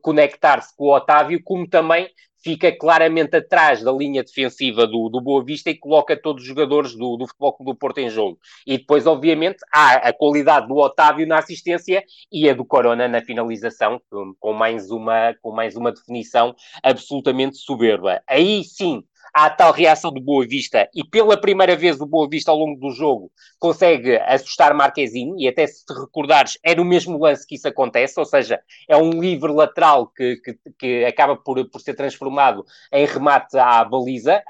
conectar-se com o Otávio, como também fica claramente atrás da linha defensiva do, do Boa Vista e coloca todos os jogadores do, do Futebol Clube do Porto em jogo. E depois, obviamente, há a qualidade do Otávio na assistência e a do Corona na finalização, com, com mais, uma, com mais uma definição absolutamente soberba. Aí sim, há tal reação do Boa Vista e pela primeira vez o Boa Vista ao longo do jogo consegue assustar Marquezinho e até se te recordares é no mesmo lance que isso acontece, ou seja, é um livre lateral que, que, que acaba por, por ser transformado em remate à baliza,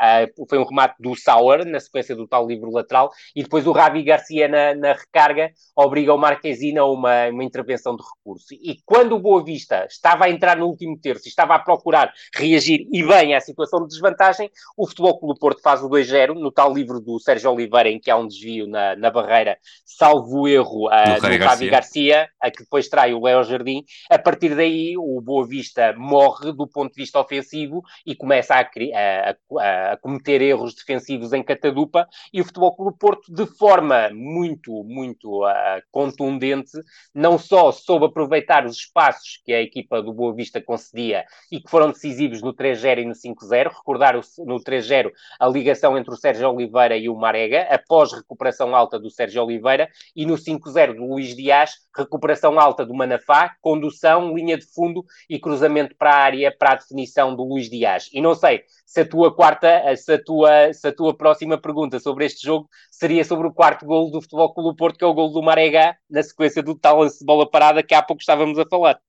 foi um remate do Sauer na sequência do tal livre lateral e depois o Ravi Garcia na, na recarga obriga o Marquezine a uma, uma intervenção de recurso. E quando o Boa Vista estava a entrar no último terço e estava a procurar reagir e bem à situação de desvantagem, o Futebol Clube do Porto faz o 2-0 no tal livro do Sérgio Oliveira, em que há um desvio na, na barreira, salvo o erro uh, do Javi Garcia, a que depois trai o Léo Jardim. A partir daí, o Boa Vista morre do ponto de vista ofensivo e começa a, a, a, a cometer erros defensivos em catadupa. E o Futebol Clube do Porto, de forma muito, muito uh, contundente, não só soube aproveitar os espaços que a equipa do Boa Vista concedia e que foram decisivos no 3-0 e no 5-0, recordar o, no 3-0 a ligação entre o Sérgio Oliveira e o Marega, após recuperação alta do Sérgio Oliveira, e no 5-0 do Luís Dias, recuperação alta do Manafá, condução, linha de fundo e cruzamento para a área para a definição do Luís Dias. E não sei se a tua quarta, se a tua, se a tua próxima pergunta sobre este jogo seria sobre o quarto gol do Futebol Clube Porto, que é o gol do Marega, na sequência do tal lance de bola parada que há pouco estávamos a falar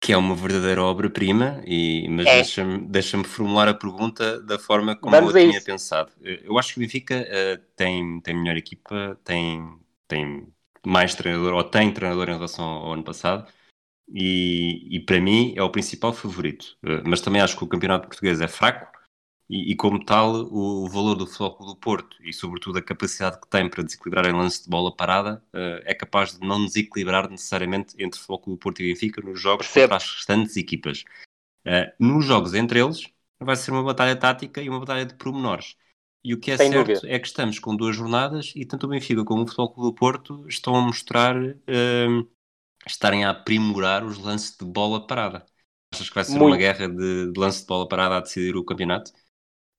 que é uma verdadeira obra-prima, mas é. deixa-me deixa formular a pergunta da forma como Vamos eu tinha isso. pensado. Eu acho que o Benfica uh, tem, tem melhor equipa, tem, tem mais treinador, ou tem treinador em relação ao ano passado, e, e para mim é o principal favorito. Uh, mas também acho que o campeonato português é fraco, e, e, como tal o, o valor do Futebol do Porto e sobretudo a capacidade que tem para desequilibrar em lance de bola parada uh, é capaz de não desequilibrar necessariamente entre o Futebol do Porto e Benfica nos jogos Percebo. contra as restantes equipas. Uh, nos jogos entre eles vai ser uma batalha tática e uma batalha de pormenores. E o que é Sem certo dúvida. é que estamos com duas jornadas e tanto o Benfica como o Futebol do Porto estão a mostrar uh, estarem a aprimorar os lances de bola parada. Achas que vai ser Muito. uma guerra de, de lance de bola parada a decidir o campeonato?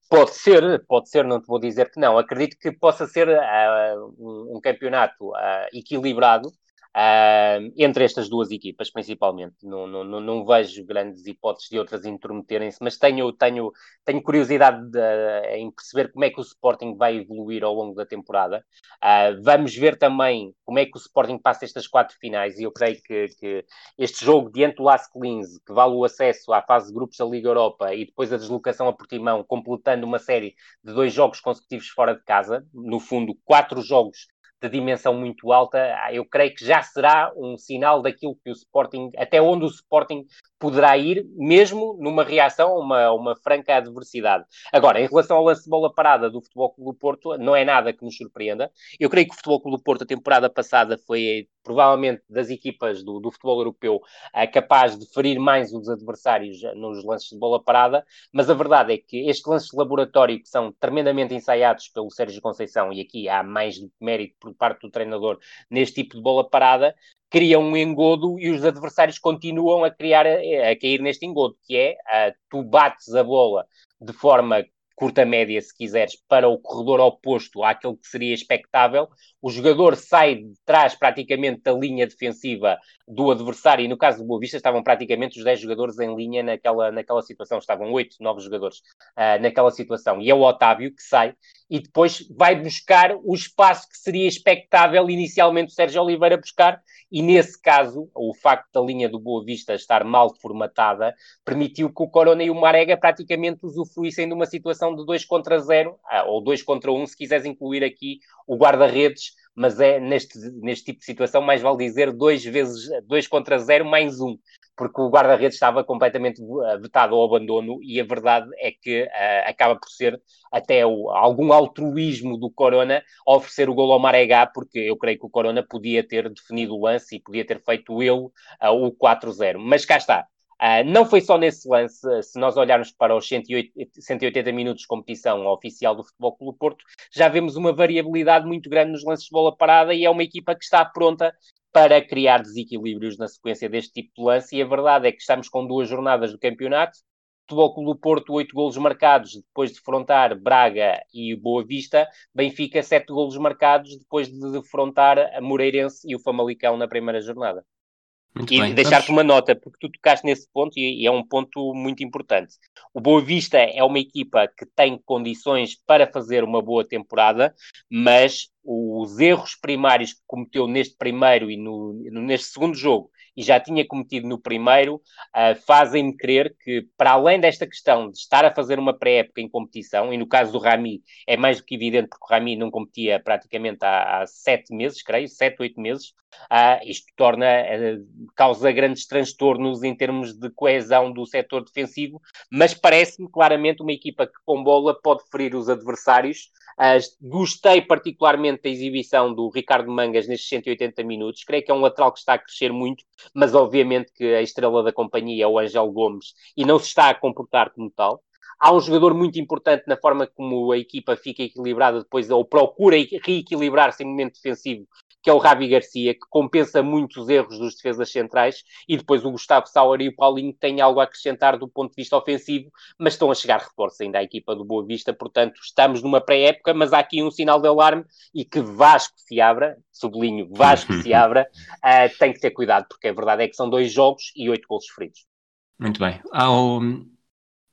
Pode ser, pode ser, não te vou dizer que não. Acredito que possa ser uh, um, campeonato uh, equilibrado, Uh, entre estas duas equipas, principalmente. Não, não, não, vejo grandes hipóteses de outras intermeterem-se, mas tenho, tenho, tenho curiosidade de, em perceber como é que o Sporting vai evoluir ao longo da temporada. Uh, vamos ver também como é que o Sporting passa estas quatro finais, e eu creio que, que este jogo diante do Las Linz, que vale o acesso à fase de grupos da Liga Europa e depois a deslocação a Portimão, completando uma série de dois jogos consecutivos fora de casa, no fundo, quatro jogos de dimensão muito alta, eu creio que já será um sinal daquilo que o Sporting, até onde o Sporting poderá ir, mesmo numa reação a uma, uma franca adversidade. Agora, em relação ao lance de bola parada do Futebol Clube do Porto, não é nada que nos surpreenda. Eu creio que o Futebol Clube do Porto, a temporada passada, foi provavelmente das equipas do, do futebol europeu é capaz de ferir mais os adversários nos lances de bola parada, mas a verdade é que estes lances de laboratório que são tremendamente ensaiados pelo Sérgio Conceição, e aqui há mais mérito por parte do treinador neste tipo de bola parada, criam um engodo e os adversários continuam a criar, a, cair neste engodo, que é tu bates a bola de forma curta média, se quiseres, para o corredor oposto àquele que seria expectável, o jogador sai de trás praticamente da linha defensiva do adversário, e no caso do Boa Vista estavam praticamente os 10 jogadores em linha naquela, naquela situação, estavam 8, 9 jogadores uh, naquela situação, e é o Otávio que sai, e depois vai buscar o espaço que seria expectável inicialmente o Sérgio Oliveira buscar, e nesse caso, o facto da linha do Boa Vista estar mal formatada permitiu que o Corona e o Marega praticamente usufruíssem de uma situação de 2 contra 0, ah, ou 2 contra 1, um, se quiseres incluir aqui o guarda-redes, mas é neste, neste tipo de situação mais vale dizer 2 vezes 2 contra 0 mais 1. Um porque o guarda-redes estava completamente eh, vetado ao abandono e a verdade é que uh, acaba por ser até o, algum altruísmo do Corona oferecer o gol ao Maregá, porque eu creio que o Corona podia ter definido o lance e podia ter feito ele uh, o 4-0. Mas cá está. Uh, não foi só nesse lance, se nós olharmos para os 108, 180 minutos de competição oficial do Futebol Clube Porto, já vemos uma variabilidade muito grande nos lances de bola parada e é uma equipa que está pronta para criar desequilíbrios na sequência deste tipo de lance. E a verdade é que estamos com duas jornadas do campeonato. Futebol Clube Porto, oito golos marcados depois de defrontar Braga e Boa Vista. Benfica, sete golos marcados depois de defrontar a Moreirense e o Famalicão na primeira jornada. Muito e deixar-te uma nota, porque tu tocaste nesse ponto e, e, é um ponto muito importante. O Boa Vista é uma equipa que tem condições para fazer uma boa temporada, mas os erros primários que cometeu neste primeiro e no, neste segundo jogo e já tinha cometido no primeiro, uh, fazem-me crer que, para além desta questão de estar a fazer uma pré-época em competição, e no caso do Rami é mais do que evidente, porque o Rami não competia praticamente há, há sete meses, creio, sete, oito meses, uh, isto torna, uh, causa grandes transtornos em termos de coesão do setor defensivo, mas parece-me claramente uma equipa que com bola pode ferir os adversários. Gostei particularmente da exibição do Ricardo Mangas nestes 180 minutos, creio que é um lateral que está a crescer muito, mas obviamente que a estrela da companhia é o Angel Gomes e não se está a comportar como tal. Há um jogador muito importante na forma como a equipa fica equilibrada depois, ou procura reequilibrar-se em momento defensivo, que é o Ravi Garcia, que compensa muito os erros dos defesas centrais, e depois o Gustavo Sauer e o Paulinho têm algo a acrescentar do ponto de vista ofensivo, mas estão a chegar reforços ainda à equipa do Boa Vista, portanto estamos numa pré-época, mas há aqui um sinal de alarme e que Vasco se abra, sublinho, Vasco se abra, uh, tem que ter cuidado, porque a verdade é que são dois jogos e oito gols feridos. Muito bem. Há, um,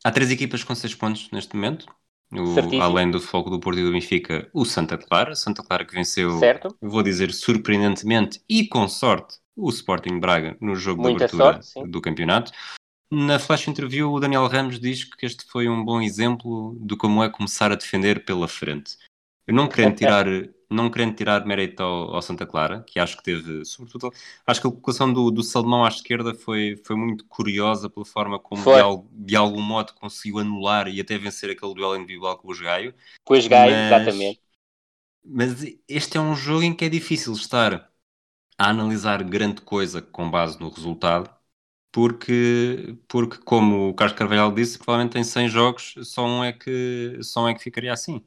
há três equipas com seis pontos neste momento, o, além do Foco do Porto e do Benfica, o Santa Clara. Santa Clara que venceu, certo. vou dizer surpreendentemente e com sorte, o Sporting Braga no jogo Muita de abertura sorte, do campeonato. Na flash interview, o Daniel Ramos diz que este foi um bom exemplo de como é começar a defender pela frente. Eu não querendo tirar não querendo tirar mérito ao, ao, Santa Clara, que acho que teve, sobretudo, acho que a colocação do, do Salomão à esquerda foi, foi muito curiosa pela forma como de, de, algum modo conseguiu anular e até vencer aquele duelo individual com o Gaio. Com o Gaio, exatamente. Mas este é um jogo em que é difícil estar a analisar grande coisa com base no resultado, porque, porque como o Carlos Carvalhal disse, provavelmente em 100 jogos só um é que, só um é que ficaria assim.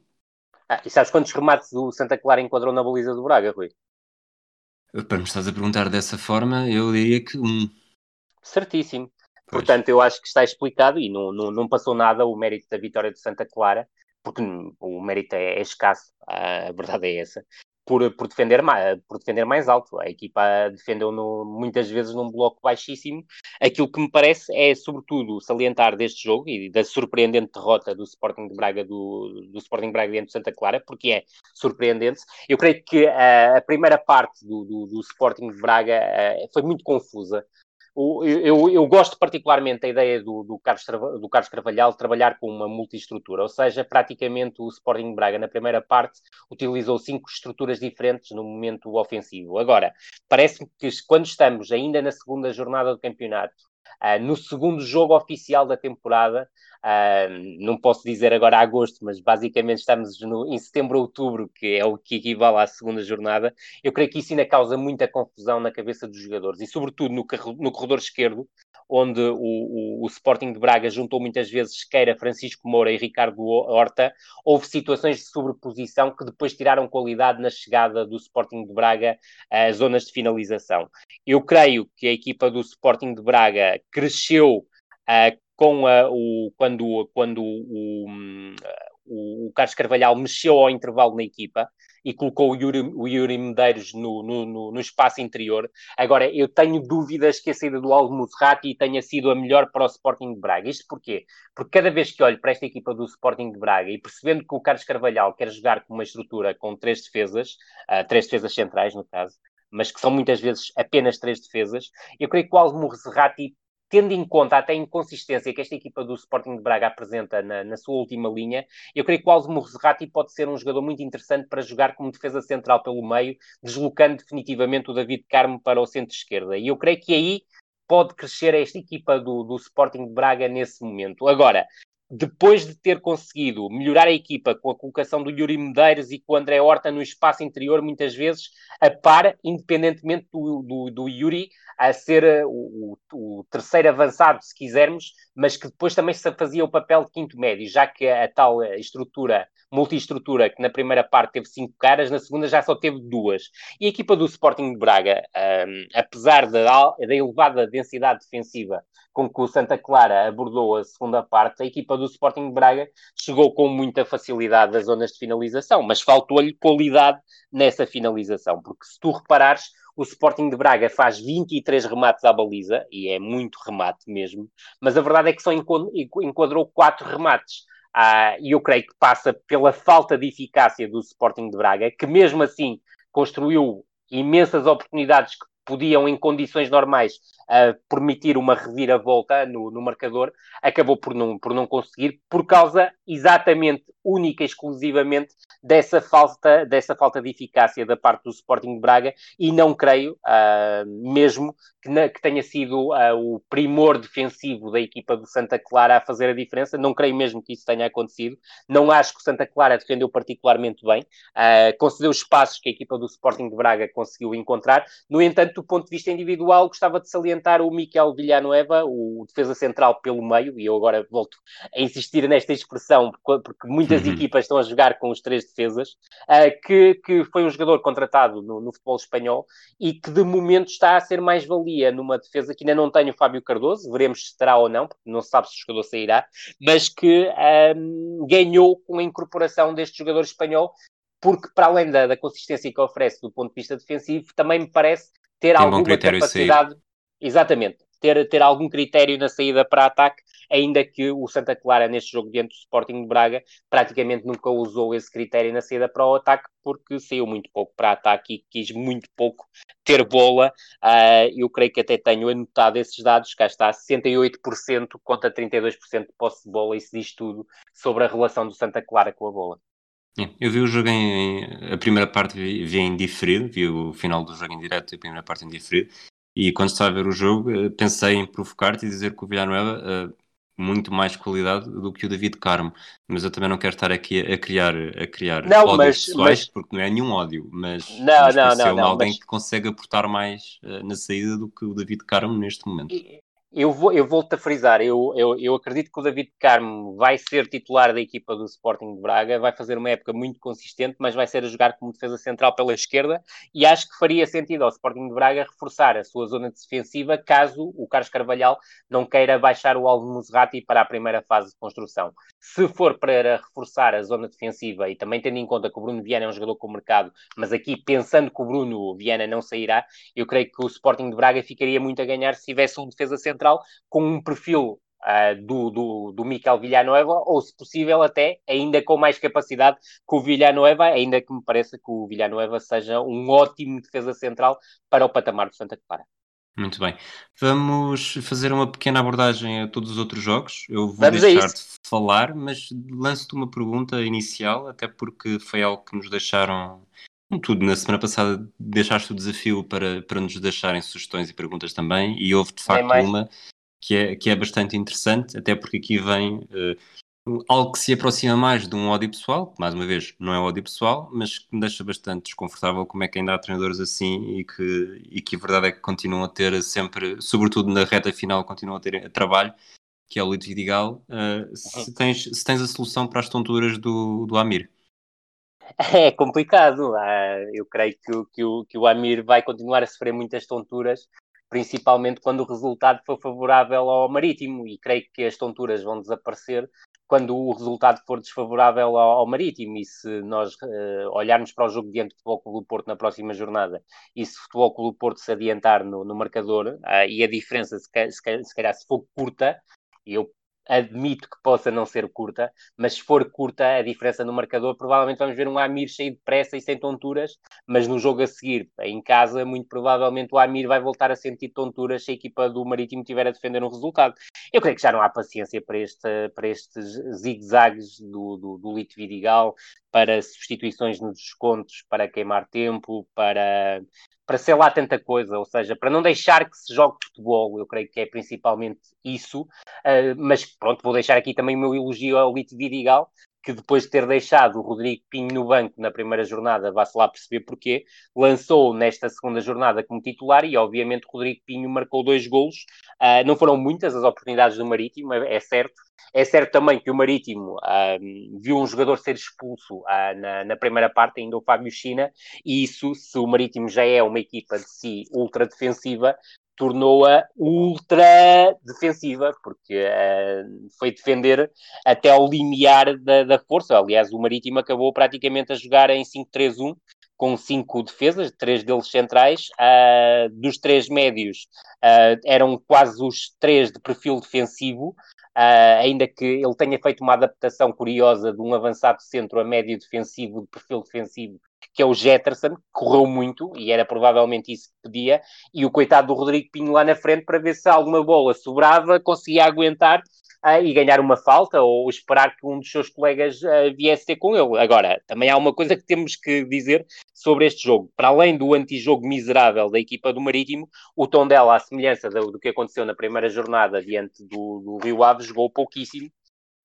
Ah, e sabes quantos remates o Santa Clara enquadrou na baliza do Braga, Rui? Para me estás a perguntar dessa forma, eu diria que um. Certíssimo. Pois. Portanto, eu acho que está explicado e não, não, não passou nada o mérito da vitória de Santa Clara, porque o mérito é, é escasso, a verdade é essa por, por, defender, mais, por defender mais alto. A equipa defendeu no, muitas vezes num bloco baixíssimo. Aquilo que me parece é, sobretudo, salientar deste jogo e da surpreendente derrota do Sporting de Braga do, do Sporting Braga diante de Santa Clara, porque é surpreendente. Eu creio que a, a primeira parte do, do, do Sporting de Braga a, foi muito confusa eu, eu, gosto particularmente da ideia do, do, Carlos, do Carlos Carvalhal trabalhar com uma multiestrutura, ou seja, praticamente o Sporting Braga na primeira parte utilizou cinco estruturas diferentes no momento ofensivo. Agora, parece-me que quando estamos ainda na segunda jornada do campeonato, uh, no segundo jogo oficial da temporada, Uh, não posso dizer agora agosto, mas basicamente estamos no, em setembro, outubro, que é o que equivale à segunda jornada. Eu creio que isso ainda causa muita confusão na cabeça dos jogadores e, sobretudo, no, no corredor esquerdo, onde o, o, o, Sporting de Braga juntou muitas vezes Esqueira, Francisco Moura e Ricardo Horta. Houve situações de sobreposição que depois tiraram qualidade na chegada do Sporting de Braga às zonas de finalização. Eu creio que a equipa do Sporting de Braga cresceu. Uh, com a, o, quando, quando o, o, o, Carlos Carvalhal mexeu ao intervalo na equipa e colocou o Yuri, o Yuri Medeiros no, no, no, espaço interior. Agora, eu tenho dúvidas que a saída do Aldo Musrati tenha sido a melhor para o Sporting de Braga. Isto porquê? Porque cada vez que olho para esta equipa do Sporting de Braga e percebendo que o Carlos Carvalhal quer jogar com uma estrutura com três defesas, uh, três defesas centrais, no caso, mas que são muitas vezes apenas três defesas, eu creio que o Aldo Musrati tendo em conta até a inconsistência que esta equipa do Sporting de Braga apresenta na, na sua última linha, eu creio que o Aldo Morrati pode ser um jogador muito interessante para jogar como defesa central pelo meio, deslocando definitivamente o David Carmo para o centro-esquerda. E eu creio que aí pode crescer esta equipa do, do Sporting de Braga nesse momento. Agora, depois de ter conseguido melhorar a equipa com a colocação do Yuri Medeiros e com o André Horta no espaço interior, muitas vezes a par, independentemente do, do, do Yuri a ser eh, o, o, terceiro avançado, se quisermos, mas que depois também se fazia o papel de quinto médio, já que a, tal eh, estrutura, multi-estrutura, que na primeira parte teve cinco caras, na segunda já só teve duas. E a equipa do Sporting de Braga, um, apesar da, da elevada densidade defensiva com que o Santa Clara abordou a segunda parte, a equipa do Sporting de Braga chegou com muita facilidade às zonas de finalização, mas faltou-lhe qualidade nessa finalização, porque se tu reparares, o Sporting de Braga faz 23 remates à baliza, e é muito remate mesmo, mas a verdade é que só enquadrou 4 remates. Ah, e eu creio que passa pela falta de eficácia do Sporting de Braga, que mesmo assim construiu imensas oportunidades que podiam, em condições normais, uh, permitir uma reviravolta no, no marcador, acabou por não, por não conseguir, por causa exatamente, única e exclusivamente, dessa falta, dessa falta de eficácia da parte do Sporting de Braga, e não creio, uh, mesmo, que, na, que, tenha sido uh, o primor defensivo da equipa do Santa Clara a fazer a diferença, não creio mesmo que isso tenha acontecido, não acho que o Santa Clara defendeu particularmente bem, concedeu espaços que a equipa do Sporting de Braga conseguiu encontrar, no entanto, do ponto de vista individual, gostava de salientar o Miquel Villanueva, o defesa central pelo meio, e eu agora volto a insistir nesta expressão, porque muitas uhum. equipas estão a jogar com os três defesas, uh, que, que foi um jogador contratado no, no, futebol espanhol e que de momento está a ser mais valia numa defesa que ainda não tem o Fábio Cardoso, veremos se terá ou não, porque não se sabe se o jogador sairá, mas que um, ganhou com a incorporação deste jogador espanhol porque para além da, da, consistência que oferece do ponto de vista defensivo, também me parece ter Tem alguma capacidade. Exatamente, ter, ter algum critério na saída para ataque, ainda que o Santa Clara, neste jogo diante do Sporting de Braga, praticamente nunca usou esse critério na saída para o ataque, porque saiu muito pouco para ataque e quis muito pouco ter bola. Uh, eu creio que até tenho anotado esses dados, cá está, 68% contra 32% de posse de bola, isso diz tudo sobre a relação do Santa Clara com a bola. Eu vi o jogo em. A primeira parte vi, vi em diferido, vi o final do jogo em direto e a primeira parte em diferido. E quando estava a ver o jogo, eh, pensei em provocar-te e dizer que o Villanueva uh, muito mais qualidade do que o David Carmo. Mas eu também não quero estar aqui a criar, a criar não, ódios mas, pessoais, mas... porque não é nenhum ódio, mas, não, mas não, não, não, alguém mas... que consegue aportar mais uh, na saída do que o David Carmo neste momento. Eu, vou, eu volto a frisar, eu, eu, eu acredito que o David Carmo vai ser titular da equipa do Sporting de Braga, vai fazer uma época muito consistente, mas vai ser a jogar como defesa central pela esquerda e acho que faria sentido ao Sporting de Braga reforçar a sua zona defensiva caso o Carlos Carvalhal não queira baixar o Alvo Muserati para a primeira fase de construção. Se for para reforçar a zona defensiva e também tendo em conta que o Bruno Viana é um jogador com mercado, mas aqui pensando que o Bruno Viana não sairá, eu creio que o Sporting de Braga ficaria muito a ganhar se tivesse um defesa central central com um perfil uh, do, do, do Miquel Villanueva, ou se possível até ainda com mais capacidade que o Villanueva, ainda que me pareça que o Villanueva seja um ótimo defesa central para o patamar do Santa Clara. Muito bem. Vamos fazer uma pequena abordagem a todos os outros jogos. Eu vou Vamos deixar de falar, mas lanço-te uma pergunta inicial, até porque foi algo que nos deixaram tudo, na semana passada deixaste o desafio para, para nos deixarem sugestões e perguntas também, e houve de facto uma que é, que é bastante interessante, até porque aqui vem uh, algo que se aproxima mais de um ódio pessoal, que mais uma vez não é ódio pessoal, mas que me deixa bastante desconfortável como é que ainda há treinadores assim e que, e que a verdade é que continuam a ter sempre, sobretudo na reta final, continuam a ter trabalho, que é o Lito Vidigal. Uh, se, tens, se tens a solução para as tonturas do, do Amir. É complicado. Eu creio que, que, o, que o Amir vai continuar a sofrer muitas tonturas, principalmente quando o resultado for favorável ao Marítimo, e creio que as tonturas vão desaparecer quando o resultado for desfavorável ao, ao Marítimo. E se nós uh, olharmos para o jogo diante do Futebol Clube do Porto na próxima jornada, e se o Futebol Clube do Porto se adiantar no, no marcador, uh, e a diferença, se, se, se calhar, se for curta, eu admito que possa não ser curta, mas se for curta a diferença no marcador, provavelmente vamos ver um Amir cheio de pressa e sem tonturas, mas no jogo a seguir, em casa, muito provavelmente o Amir vai voltar a sentir tonturas se a equipa do Marítimo tiver a defender um resultado. Eu creio que já não há paciência para, este, para estes zigue-zagues do, do, do Lito Vidigal, para substituições nos descontos, para queimar tempo, para, para ser lá tanta coisa, ou seja, para não deixar que se jogue futebol, eu creio que é principalmente isso, uh, mas pronto, vou deixar aqui também o meu elogio ao Lito Vidigal, que depois de ter deixado o Rodrigo Pinho no banco na primeira jornada, vá-se lá perceber porquê, lançou nesta segunda jornada como titular e, obviamente, o Rodrigo Pinho marcou dois golos. Uh, não foram muitas as oportunidades do Marítimo, é, é certo. É certo também que o Marítimo uh, viu um jogador ser expulso uh, na, na, primeira parte, ainda o Fábio China, e isso, se o Marítimo já é uma equipa de si ultra defensiva, tornou-a ultra defensiva, porque uh, foi defender até ao limiar da, da, força. Aliás, o Marítimo acabou praticamente a jogar em 5-3-1, com cinco defesas, três deles centrais. Uh, dos três médios, uh, eram quase os três de perfil defensivo, ainda que ele tenha feito uma adaptação curiosa de um avançado centro a médio defensivo, de perfil defensivo, que é o Jetterson, que correu muito, e era provavelmente isso que pedia, e o coitado do Rodrigo Pinho lá na frente para ver se alguma bola sobrava, conseguia aguentar uh, e ganhar uma falta, ou esperar que um dos seus colegas uh, viesse ter com ele. Agora, também há uma coisa que temos que dizer sobre este jogo. Para além do antijogo miserável da equipa do Marítimo, o tom dela, à semelhança do, do que aconteceu na primeira jornada diante do, do Rio Ave, jogou pouquíssimo,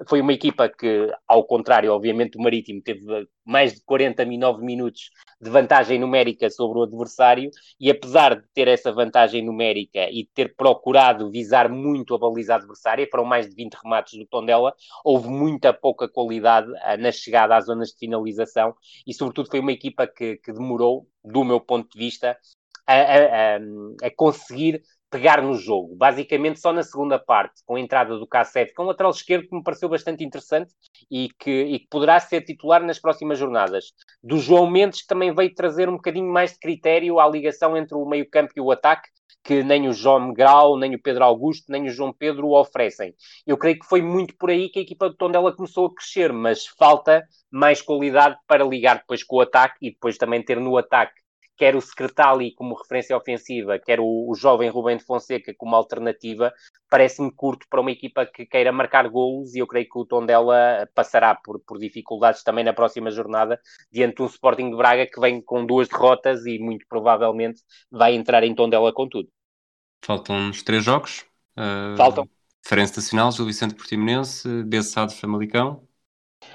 foi uma equipa que, ao contrário, obviamente, o Marítimo teve mais de 49 minutos de vantagem numérica sobre o adversário e, apesar de ter essa vantagem numérica e ter procurado visar muito a baliza adversária, foram mais de 20 remates do Tondela, houve muita pouca qualidade uh, na chegada às zonas de finalização e, sobretudo, foi uma equipa que, que demorou, do meu ponto de vista, a, a, a conseguir pegar no jogo. Basicamente, só na segunda parte, com a entrada do K7, com um lateral esquerdo que me pareceu bastante interessante e que, e que poderá ser titular nas próximas jornadas. Do João Mendes, que também veio trazer um bocadinho mais de critério à ligação entre o meio-campo e o ataque, que nem o João Grau, nem o Pedro Augusto, nem o João Pedro o oferecem. Eu creio que foi muito por aí que a equipa de Tondela começou a crescer, mas falta mais qualidade para ligar depois com o ataque e depois também ter no ataque quer o Secretali como referência ofensiva, quer o, o jovem Rubem de Fonseca como alternativa, parece-me curto para uma equipa que queira marcar golos e eu creio que o Tondela passará por, por dificuldades também na próxima jornada diante de um Sporting de Braga que vem com duas derrotas e muito provavelmente vai entrar em Tondela com tudo. Faltam-nos três jogos. Uh, Faltam. Diferença Nacional, Gil Vicente Portimonense, Bessado Famalicão.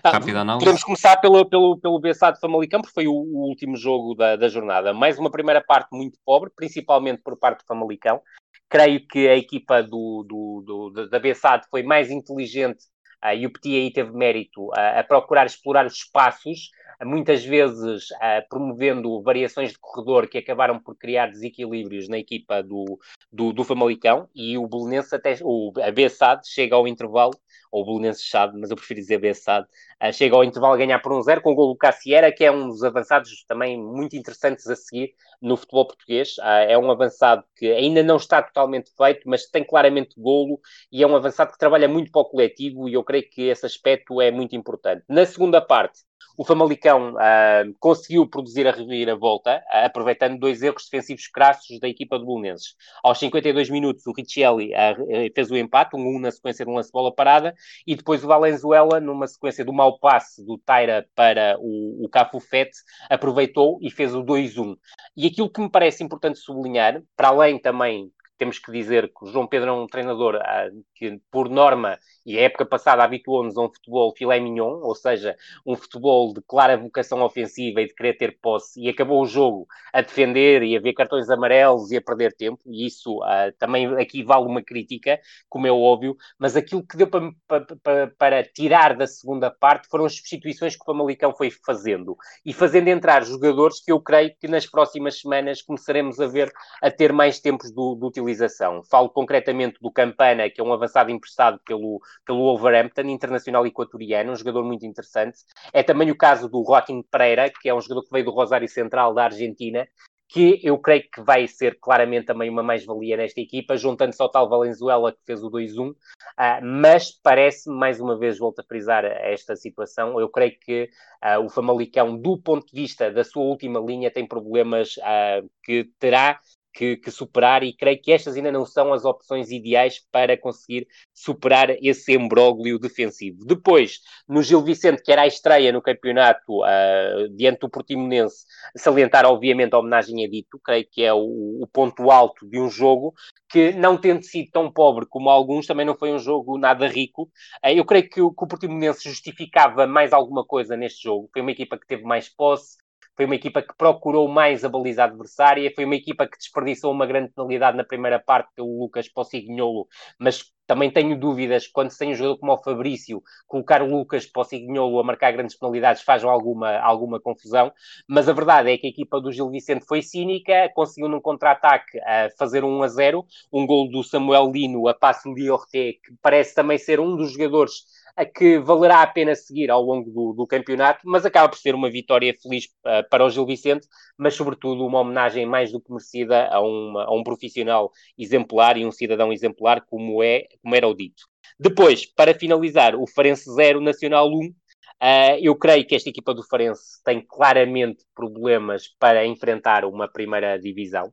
Ah, Rápida análise. Podemos começar pelo, pelo, pelo Bessado Famalicão, porque foi o, o último jogo da, da, jornada. Mais uma primeira parte muito pobre, principalmente por parte do Famalicão. Creio que a equipa do, do, do da Bessado foi mais inteligente uh, e o Petit aí teve mérito uh, a procurar explorar os espaços, uh, muitas vezes promovendo variações de corredor que acabaram por criar desequilíbrios na equipa do, do, do Famalicão e o Belenense até o, a Bessade chega ao intervalo ou o Belenenses sabe, mas eu prefiro dizer Bessade, uh, chega ao intervalo a ganhar por um zero com o gol do Cassiera, que é um dos avançados também muito interessantes a seguir no futebol português. Uh, é um avançado que ainda não está totalmente feito, mas tem claramente golo e é um avançado que trabalha muito para o coletivo e eu creio que esse aspecto é muito importante. Na segunda parte, o Famalicão uh, conseguiu produzir a reviravolta, uh, aproveitando dois erros defensivos crassos da equipa do Bolonenses. Aos 52 minutos, o Richelli uh, fez o empate, um 1 na sequência de um lance de bola parada, e depois o Valenzuela, numa sequência do mau passe do Taira para o, o Cafufete, aproveitou e fez o 2-1. E aquilo que me parece importante sublinhar, para além também temos que dizer que o João Pedro é um treinador uh, que, por norma, e a época passada habituou-nos a um futebol filé mignon, ou seja, um futebol de clara vocação ofensiva e de querer ter posse, e acabou o jogo a defender e a ver cartões amarelos e a perder tempo, e isso uh, também aqui vale uma crítica, como é óbvio, mas aquilo que deu para, para, para tirar da segunda parte foram as substituições que o Famalicão foi fazendo, e fazendo entrar jogadores que eu creio que nas próximas semanas começaremos a ver a ter mais tempos de, de utilização. Falo concretamente do Campana, que é um avançado emprestado pelo pelo Wolverhampton, internacional equatoriano, um jogador muito interessante. É também o caso do Joaquim Pereira, que é um jogador que veio do Rosário Central da Argentina, que eu creio que vai ser claramente também uma mais-valia nesta equipa, juntando-se ao tal Valenzuela que fez o 2-1, uh, ah, mas parece, mais uma vez, volto a frisar esta situação, eu creio que uh, o Famalicão, do ponto de vista da sua última linha, tem problemas uh, que terá que, que, superar e creio que estas ainda não são as opções ideais para conseguir superar esse embróglio defensivo. Depois, no Gil Vicente, que era a estreia no campeonato uh, diante do Portimonense, salientar obviamente a homenagem a Dito, creio que é o, o, ponto alto de um jogo que, não tendo sido tão pobre como alguns, também não foi um jogo nada rico. Uh, eu creio que que o Portimonense justificava mais alguma coisa neste jogo. Foi uma equipa que teve mais posse, foi uma equipa que procurou mais a baliza adversária, foi uma equipa que desperdiçou uma grande penalidade na primeira parte pelo Lucas Possignolo, mas também tenho dúvidas quando se tem um jogador como o Fabrício, colocar o Lucas Possignolo a marcar grandes penalidades faz alguma, alguma confusão, mas a verdade é que a equipa do Gil Vicente foi cínica, conseguiu num contra-ataque uh, fazer um 1 a 0, um gol do Samuel Lino a passo de Orte, que parece também ser um dos jogadores a que valerá a pena seguir ao longo do, do campeonato, mas acaba por ser uma vitória feliz uh, para o Gil Vicente, mas sobretudo uma homenagem mais do que merecida a, uma, a um profissional exemplar e um cidadão exemplar como, é, como era o dito. Depois, para finalizar, o Farense 0, Nacional 1, uh, eu creio que esta equipa do Farense tem claramente problemas para enfrentar uma primeira divisão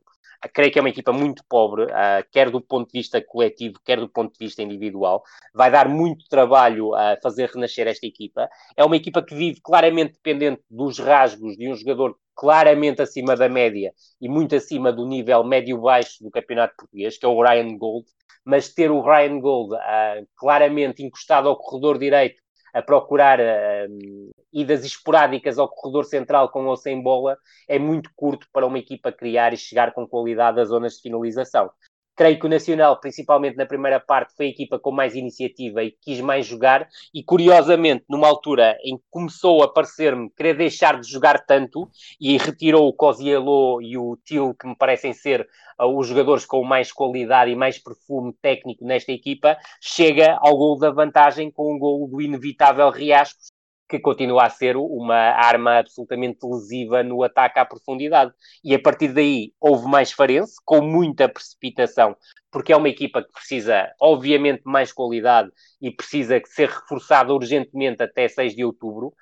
creio que é uma equipa muito pobre, uh, quer do ponto de vista coletivo, quer do ponto de vista individual. Vai dar muito trabalho a fazer renascer esta equipa. É uma equipa que vive claramente dependente dos rasgos de um jogador claramente acima da média e muito acima do nível médio-baixo do campeonato português, que é o Ryan Gold. Mas ter o Ryan Gold uh, claramente encostado ao corredor direito a procurar uh, idas esporádicas ao corredor central com ou sem bola é muito curto para uma equipa criar e chegar com qualidade às zonas de finalização. Creio que o Nacional, principalmente na primeira parte, foi a equipa com mais iniciativa e quis mais jogar. E curiosamente, numa altura em que começou a parecer-me querer deixar de jogar tanto e retirou o Cosiello e o Til, que me parecem ser uh, os jogadores com mais qualidade e mais perfume técnico nesta equipa, chega ao gol da vantagem com um gol do inevitável Riascos, que continua a ser uma arma absolutamente lesiva no ataque à profundidade. E a partir daí houve mais Farense, com muita precipitação, porque é uma equipa que precisa, obviamente, mais qualidade e precisa ser reforçada urgentemente até 6 de outubro,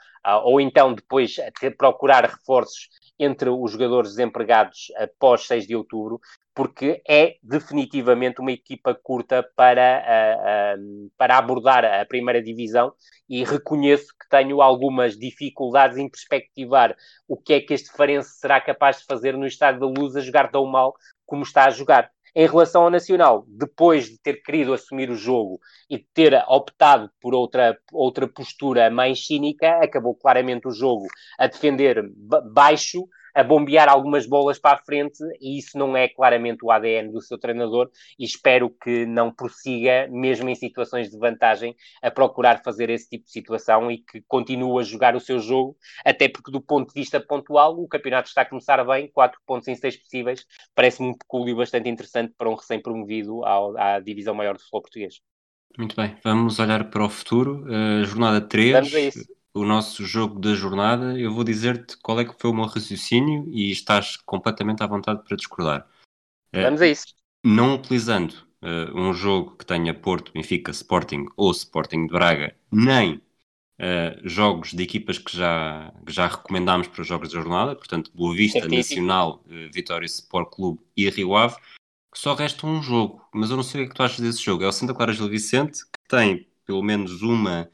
ou então depois procurar reforços entre os jogadores desempregados após 6 de outubro, porque é definitivamente uma equipa curta para, uh, uh, para abordar a primeira divisão e reconheço que tenho algumas dificuldades em perspectivar o que é que este Farense será capaz de fazer no Estado da Luz a jogar tão mal como está a jogar. Em relação ao Nacional, depois de ter querido assumir o jogo e de ter optado por outra, outra postura mais cínica, acabou claramente o jogo a defender baixo, a bombear algumas bolas para a frente e isso não é claramente o ADN do seu treinador e espero que não prossiga, mesmo em situações de vantagem, a procurar fazer esse tipo de situação e que continue a jogar o seu jogo, até porque do ponto de vista pontual o campeonato está a começar bem, 4 pontos em 6 possíveis, parece-me um pecúlio bastante interessante para um recém-promovido à, à divisão maior do futebol português. Muito bem, vamos olhar para o futuro. Uh, jornada 3. Vamos a isso o nosso jogo da jornada, eu vou dizer-te qual é que foi o meu raciocínio e estás completamente à vontade para discordar. Eh, Vamos a isso. Não utilizando uh, um jogo que tenha Porto, Benfica, Sporting ou Sporting de Braga, nem uh, jogos de equipas que já, que já recomendámos para os jogos da jornada, portanto, Boa Vista, Certíssimo. Nacional, uh, Vitória Sport Clube e Rio Ave, só resta um jogo, mas eu não sei o que, é que tu achas desse jogo. É o Santa Clara Gil Vicente, que tem pelo menos uma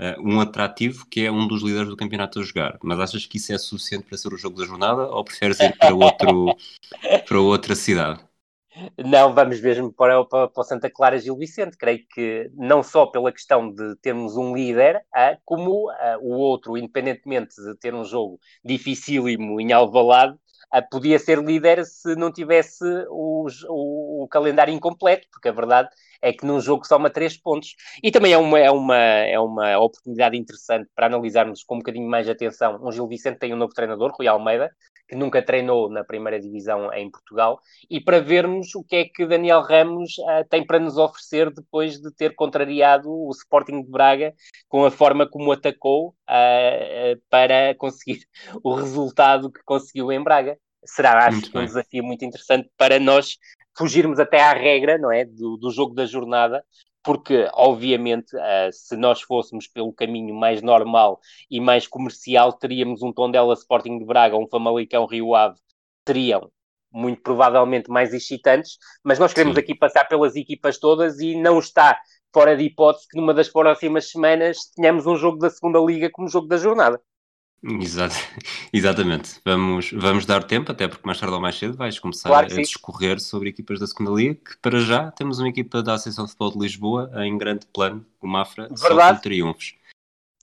uh, um atrativo que é um dos líderes do campeonato a jogar. Mas achas que isso é suficiente para ser o jogo da jornada ou preferes ir para, outro, para outra cidade? Não, vamos mesmo para, para, para Santa Clara Gil Vicente. Creio que não só pela questão de termos um líder, ah, como ah, o outro, independentemente de ter um jogo dificílimo em Alvalade, ah, podia ser líder se não tivesse os, o, o, calendário incompleto, porque a verdade é que num jogo soma três pontos. E também é uma, é uma, é uma oportunidade interessante para analisarmos com um bocadinho mais de atenção. Um Gil Vicente tem um novo treinador, Rui Almeida, que nunca treinou na primeira divisão em Portugal, e para vermos o que é que Daniel Ramos uh, tem para nos oferecer depois de ter contrariado o Sporting de Braga com a forma como atacou uh, para conseguir o resultado que conseguiu em Braga. Será, acho, um desafio muito interessante para nós fugirmos até à regra, não é, do, do jogo da jornada, porque, obviamente, uh, se nós fôssemos pelo caminho mais normal e mais comercial, teríamos um Tondela Sporting de Braga, um Famalicão Rio Ave, teriam muito provavelmente mais excitantes, mas nós queremos Sim. aqui passar pelas equipas todas e não está fora de hipótese que numa das próximas semanas tenhamos um jogo da segunda liga como jogo da jornada. Exato. Exatamente. Vamos, vamos dar tempo, até porque mais tarde ou mais cedo vais começar claro a discorrer sobre equipas da segunda liga, que para já temos uma equipa da Associação de Futebol de Lisboa em grande plano, o Mafra, Verdade. só triunfos.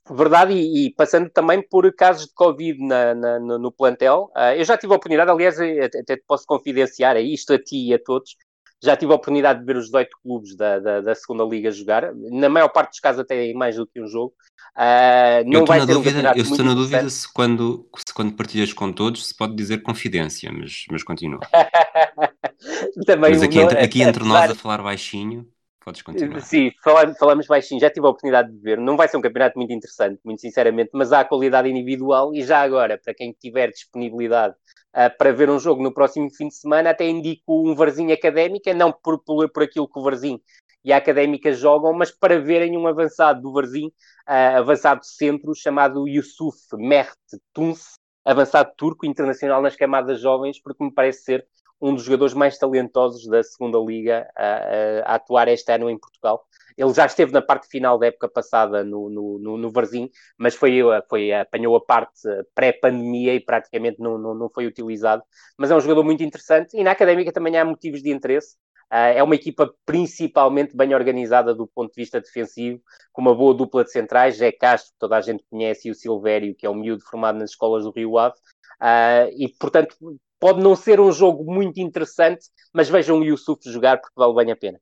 Verdade, e, e, passando também por casos de Covid na, na, no, no, plantel. Uh, eu já tive a oportunidade, aliás, até, até posso confidenciar a isto, a ti e a todos, já tive a oportunidade de ver os 18 clubes da, da, da, segunda liga jogar. Na maior parte dos casos até mais do que um jogo. Uh, não eu vai ser dúvida, um Eu estou na dúvida se quando, se quando partilhas com todos se pode dizer confidência, mas, mas continua. Também mas aqui, entre, aqui entre nós a falar baixinho, podes continuar. Sim, falamos, baixinho. Já tive a oportunidade de ver. Não vai ser um campeonato muito interessante, muito sinceramente, mas há qualidade individual e já agora, para quem tiver disponibilidade uh, para ver um jogo no próximo fim de semana, até indico um Varzinho Académica, não por, por, por aquilo que o Varzinho e a Académica jogam, mas para verem um avançado do Varzim, uh, avançado centro, chamado Yusuf Mert Tuns, avançado turco internacional nas camadas jovens, porque me parece ser um dos jogadores mais talentosos da segunda liga a, a, a atuar este ano em Portugal. Ele já esteve na parte final da época passada no, no, no, no Varzim, mas foi, foi, apanhou a parte pré-pandemia e praticamente não, não, não foi utilizado. Mas é um jogador muito interessante e na académica também há motivos de interesse. Uh, é uma equipa principalmente bem organizada do ponto de vista defensivo, com uma boa dupla de centrais, Jé Castro, que toda a gente conhece, e o Silvério, que é um miúdo formado nas escolas do Rio Ave. Uh, e, portanto, pode não ser um jogo muito interessante, mas vejam o Yusuf jogar porque vale bem a pena.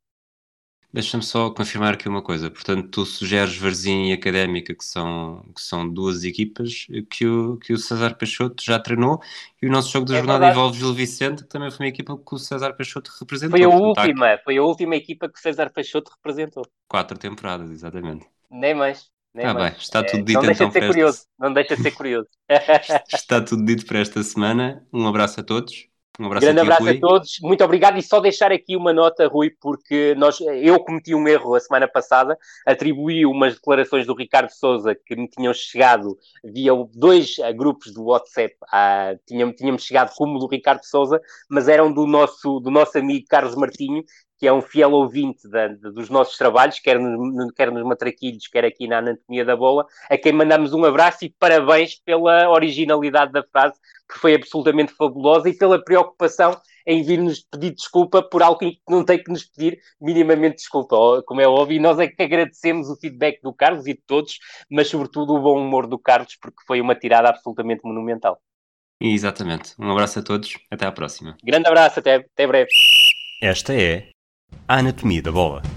Deixa-me só confirmar aqui uma coisa. Portanto, tu sugeres Varzim e Académica, que são, que são duas equipas que o, que o César Peixoto já treinou, e o nosso jogo da é jornada verdade. envolve Gil Vicente, que também foi uma equipa que o César Peixoto representou. Foi a última, foi a última equipa que o César Peixoto representou. Quatro temporadas, exatamente. Nem mais. Nem ah, mais. bem, está tudo é, dito não então deixa de ser curioso. Não deixa de ser curioso. está tudo dito para esta semana. Um abraço a todos. Um abraço Grande a abraço Rui. a todos, muito obrigado. E só deixar aqui uma nota, Rui, porque nós, eu cometi um erro a semana passada, atribuí umas declarações do Ricardo Souza que me tinham chegado via dois eh, grupos do WhatsApp, a, ah, tínhamos, tínhamos chegado como do Ricardo Souza, mas eram do nosso, do nosso amigo Carlos Martinho, que é um fiel ouvinte da, de, dos nossos trabalhos, quer, no, quer nos matraquilhos, quer aqui na Anatomia da Bola, a quem mandamos um abraço e parabéns pela originalidade da frase, que foi absolutamente fabulosa, e pela preocupação em vir-nos pedir desculpa por algo que não tem que nos pedir minimamente desculpa, como é óbvio, e nós é que agradecemos o feedback do Carlos e de todos, mas sobretudo o bom humor do Carlos, porque foi uma tirada absolutamente monumental. Exatamente. Um abraço a todos, até à próxima. Grande abraço, até, até breve. Esta é a anatomia da bola.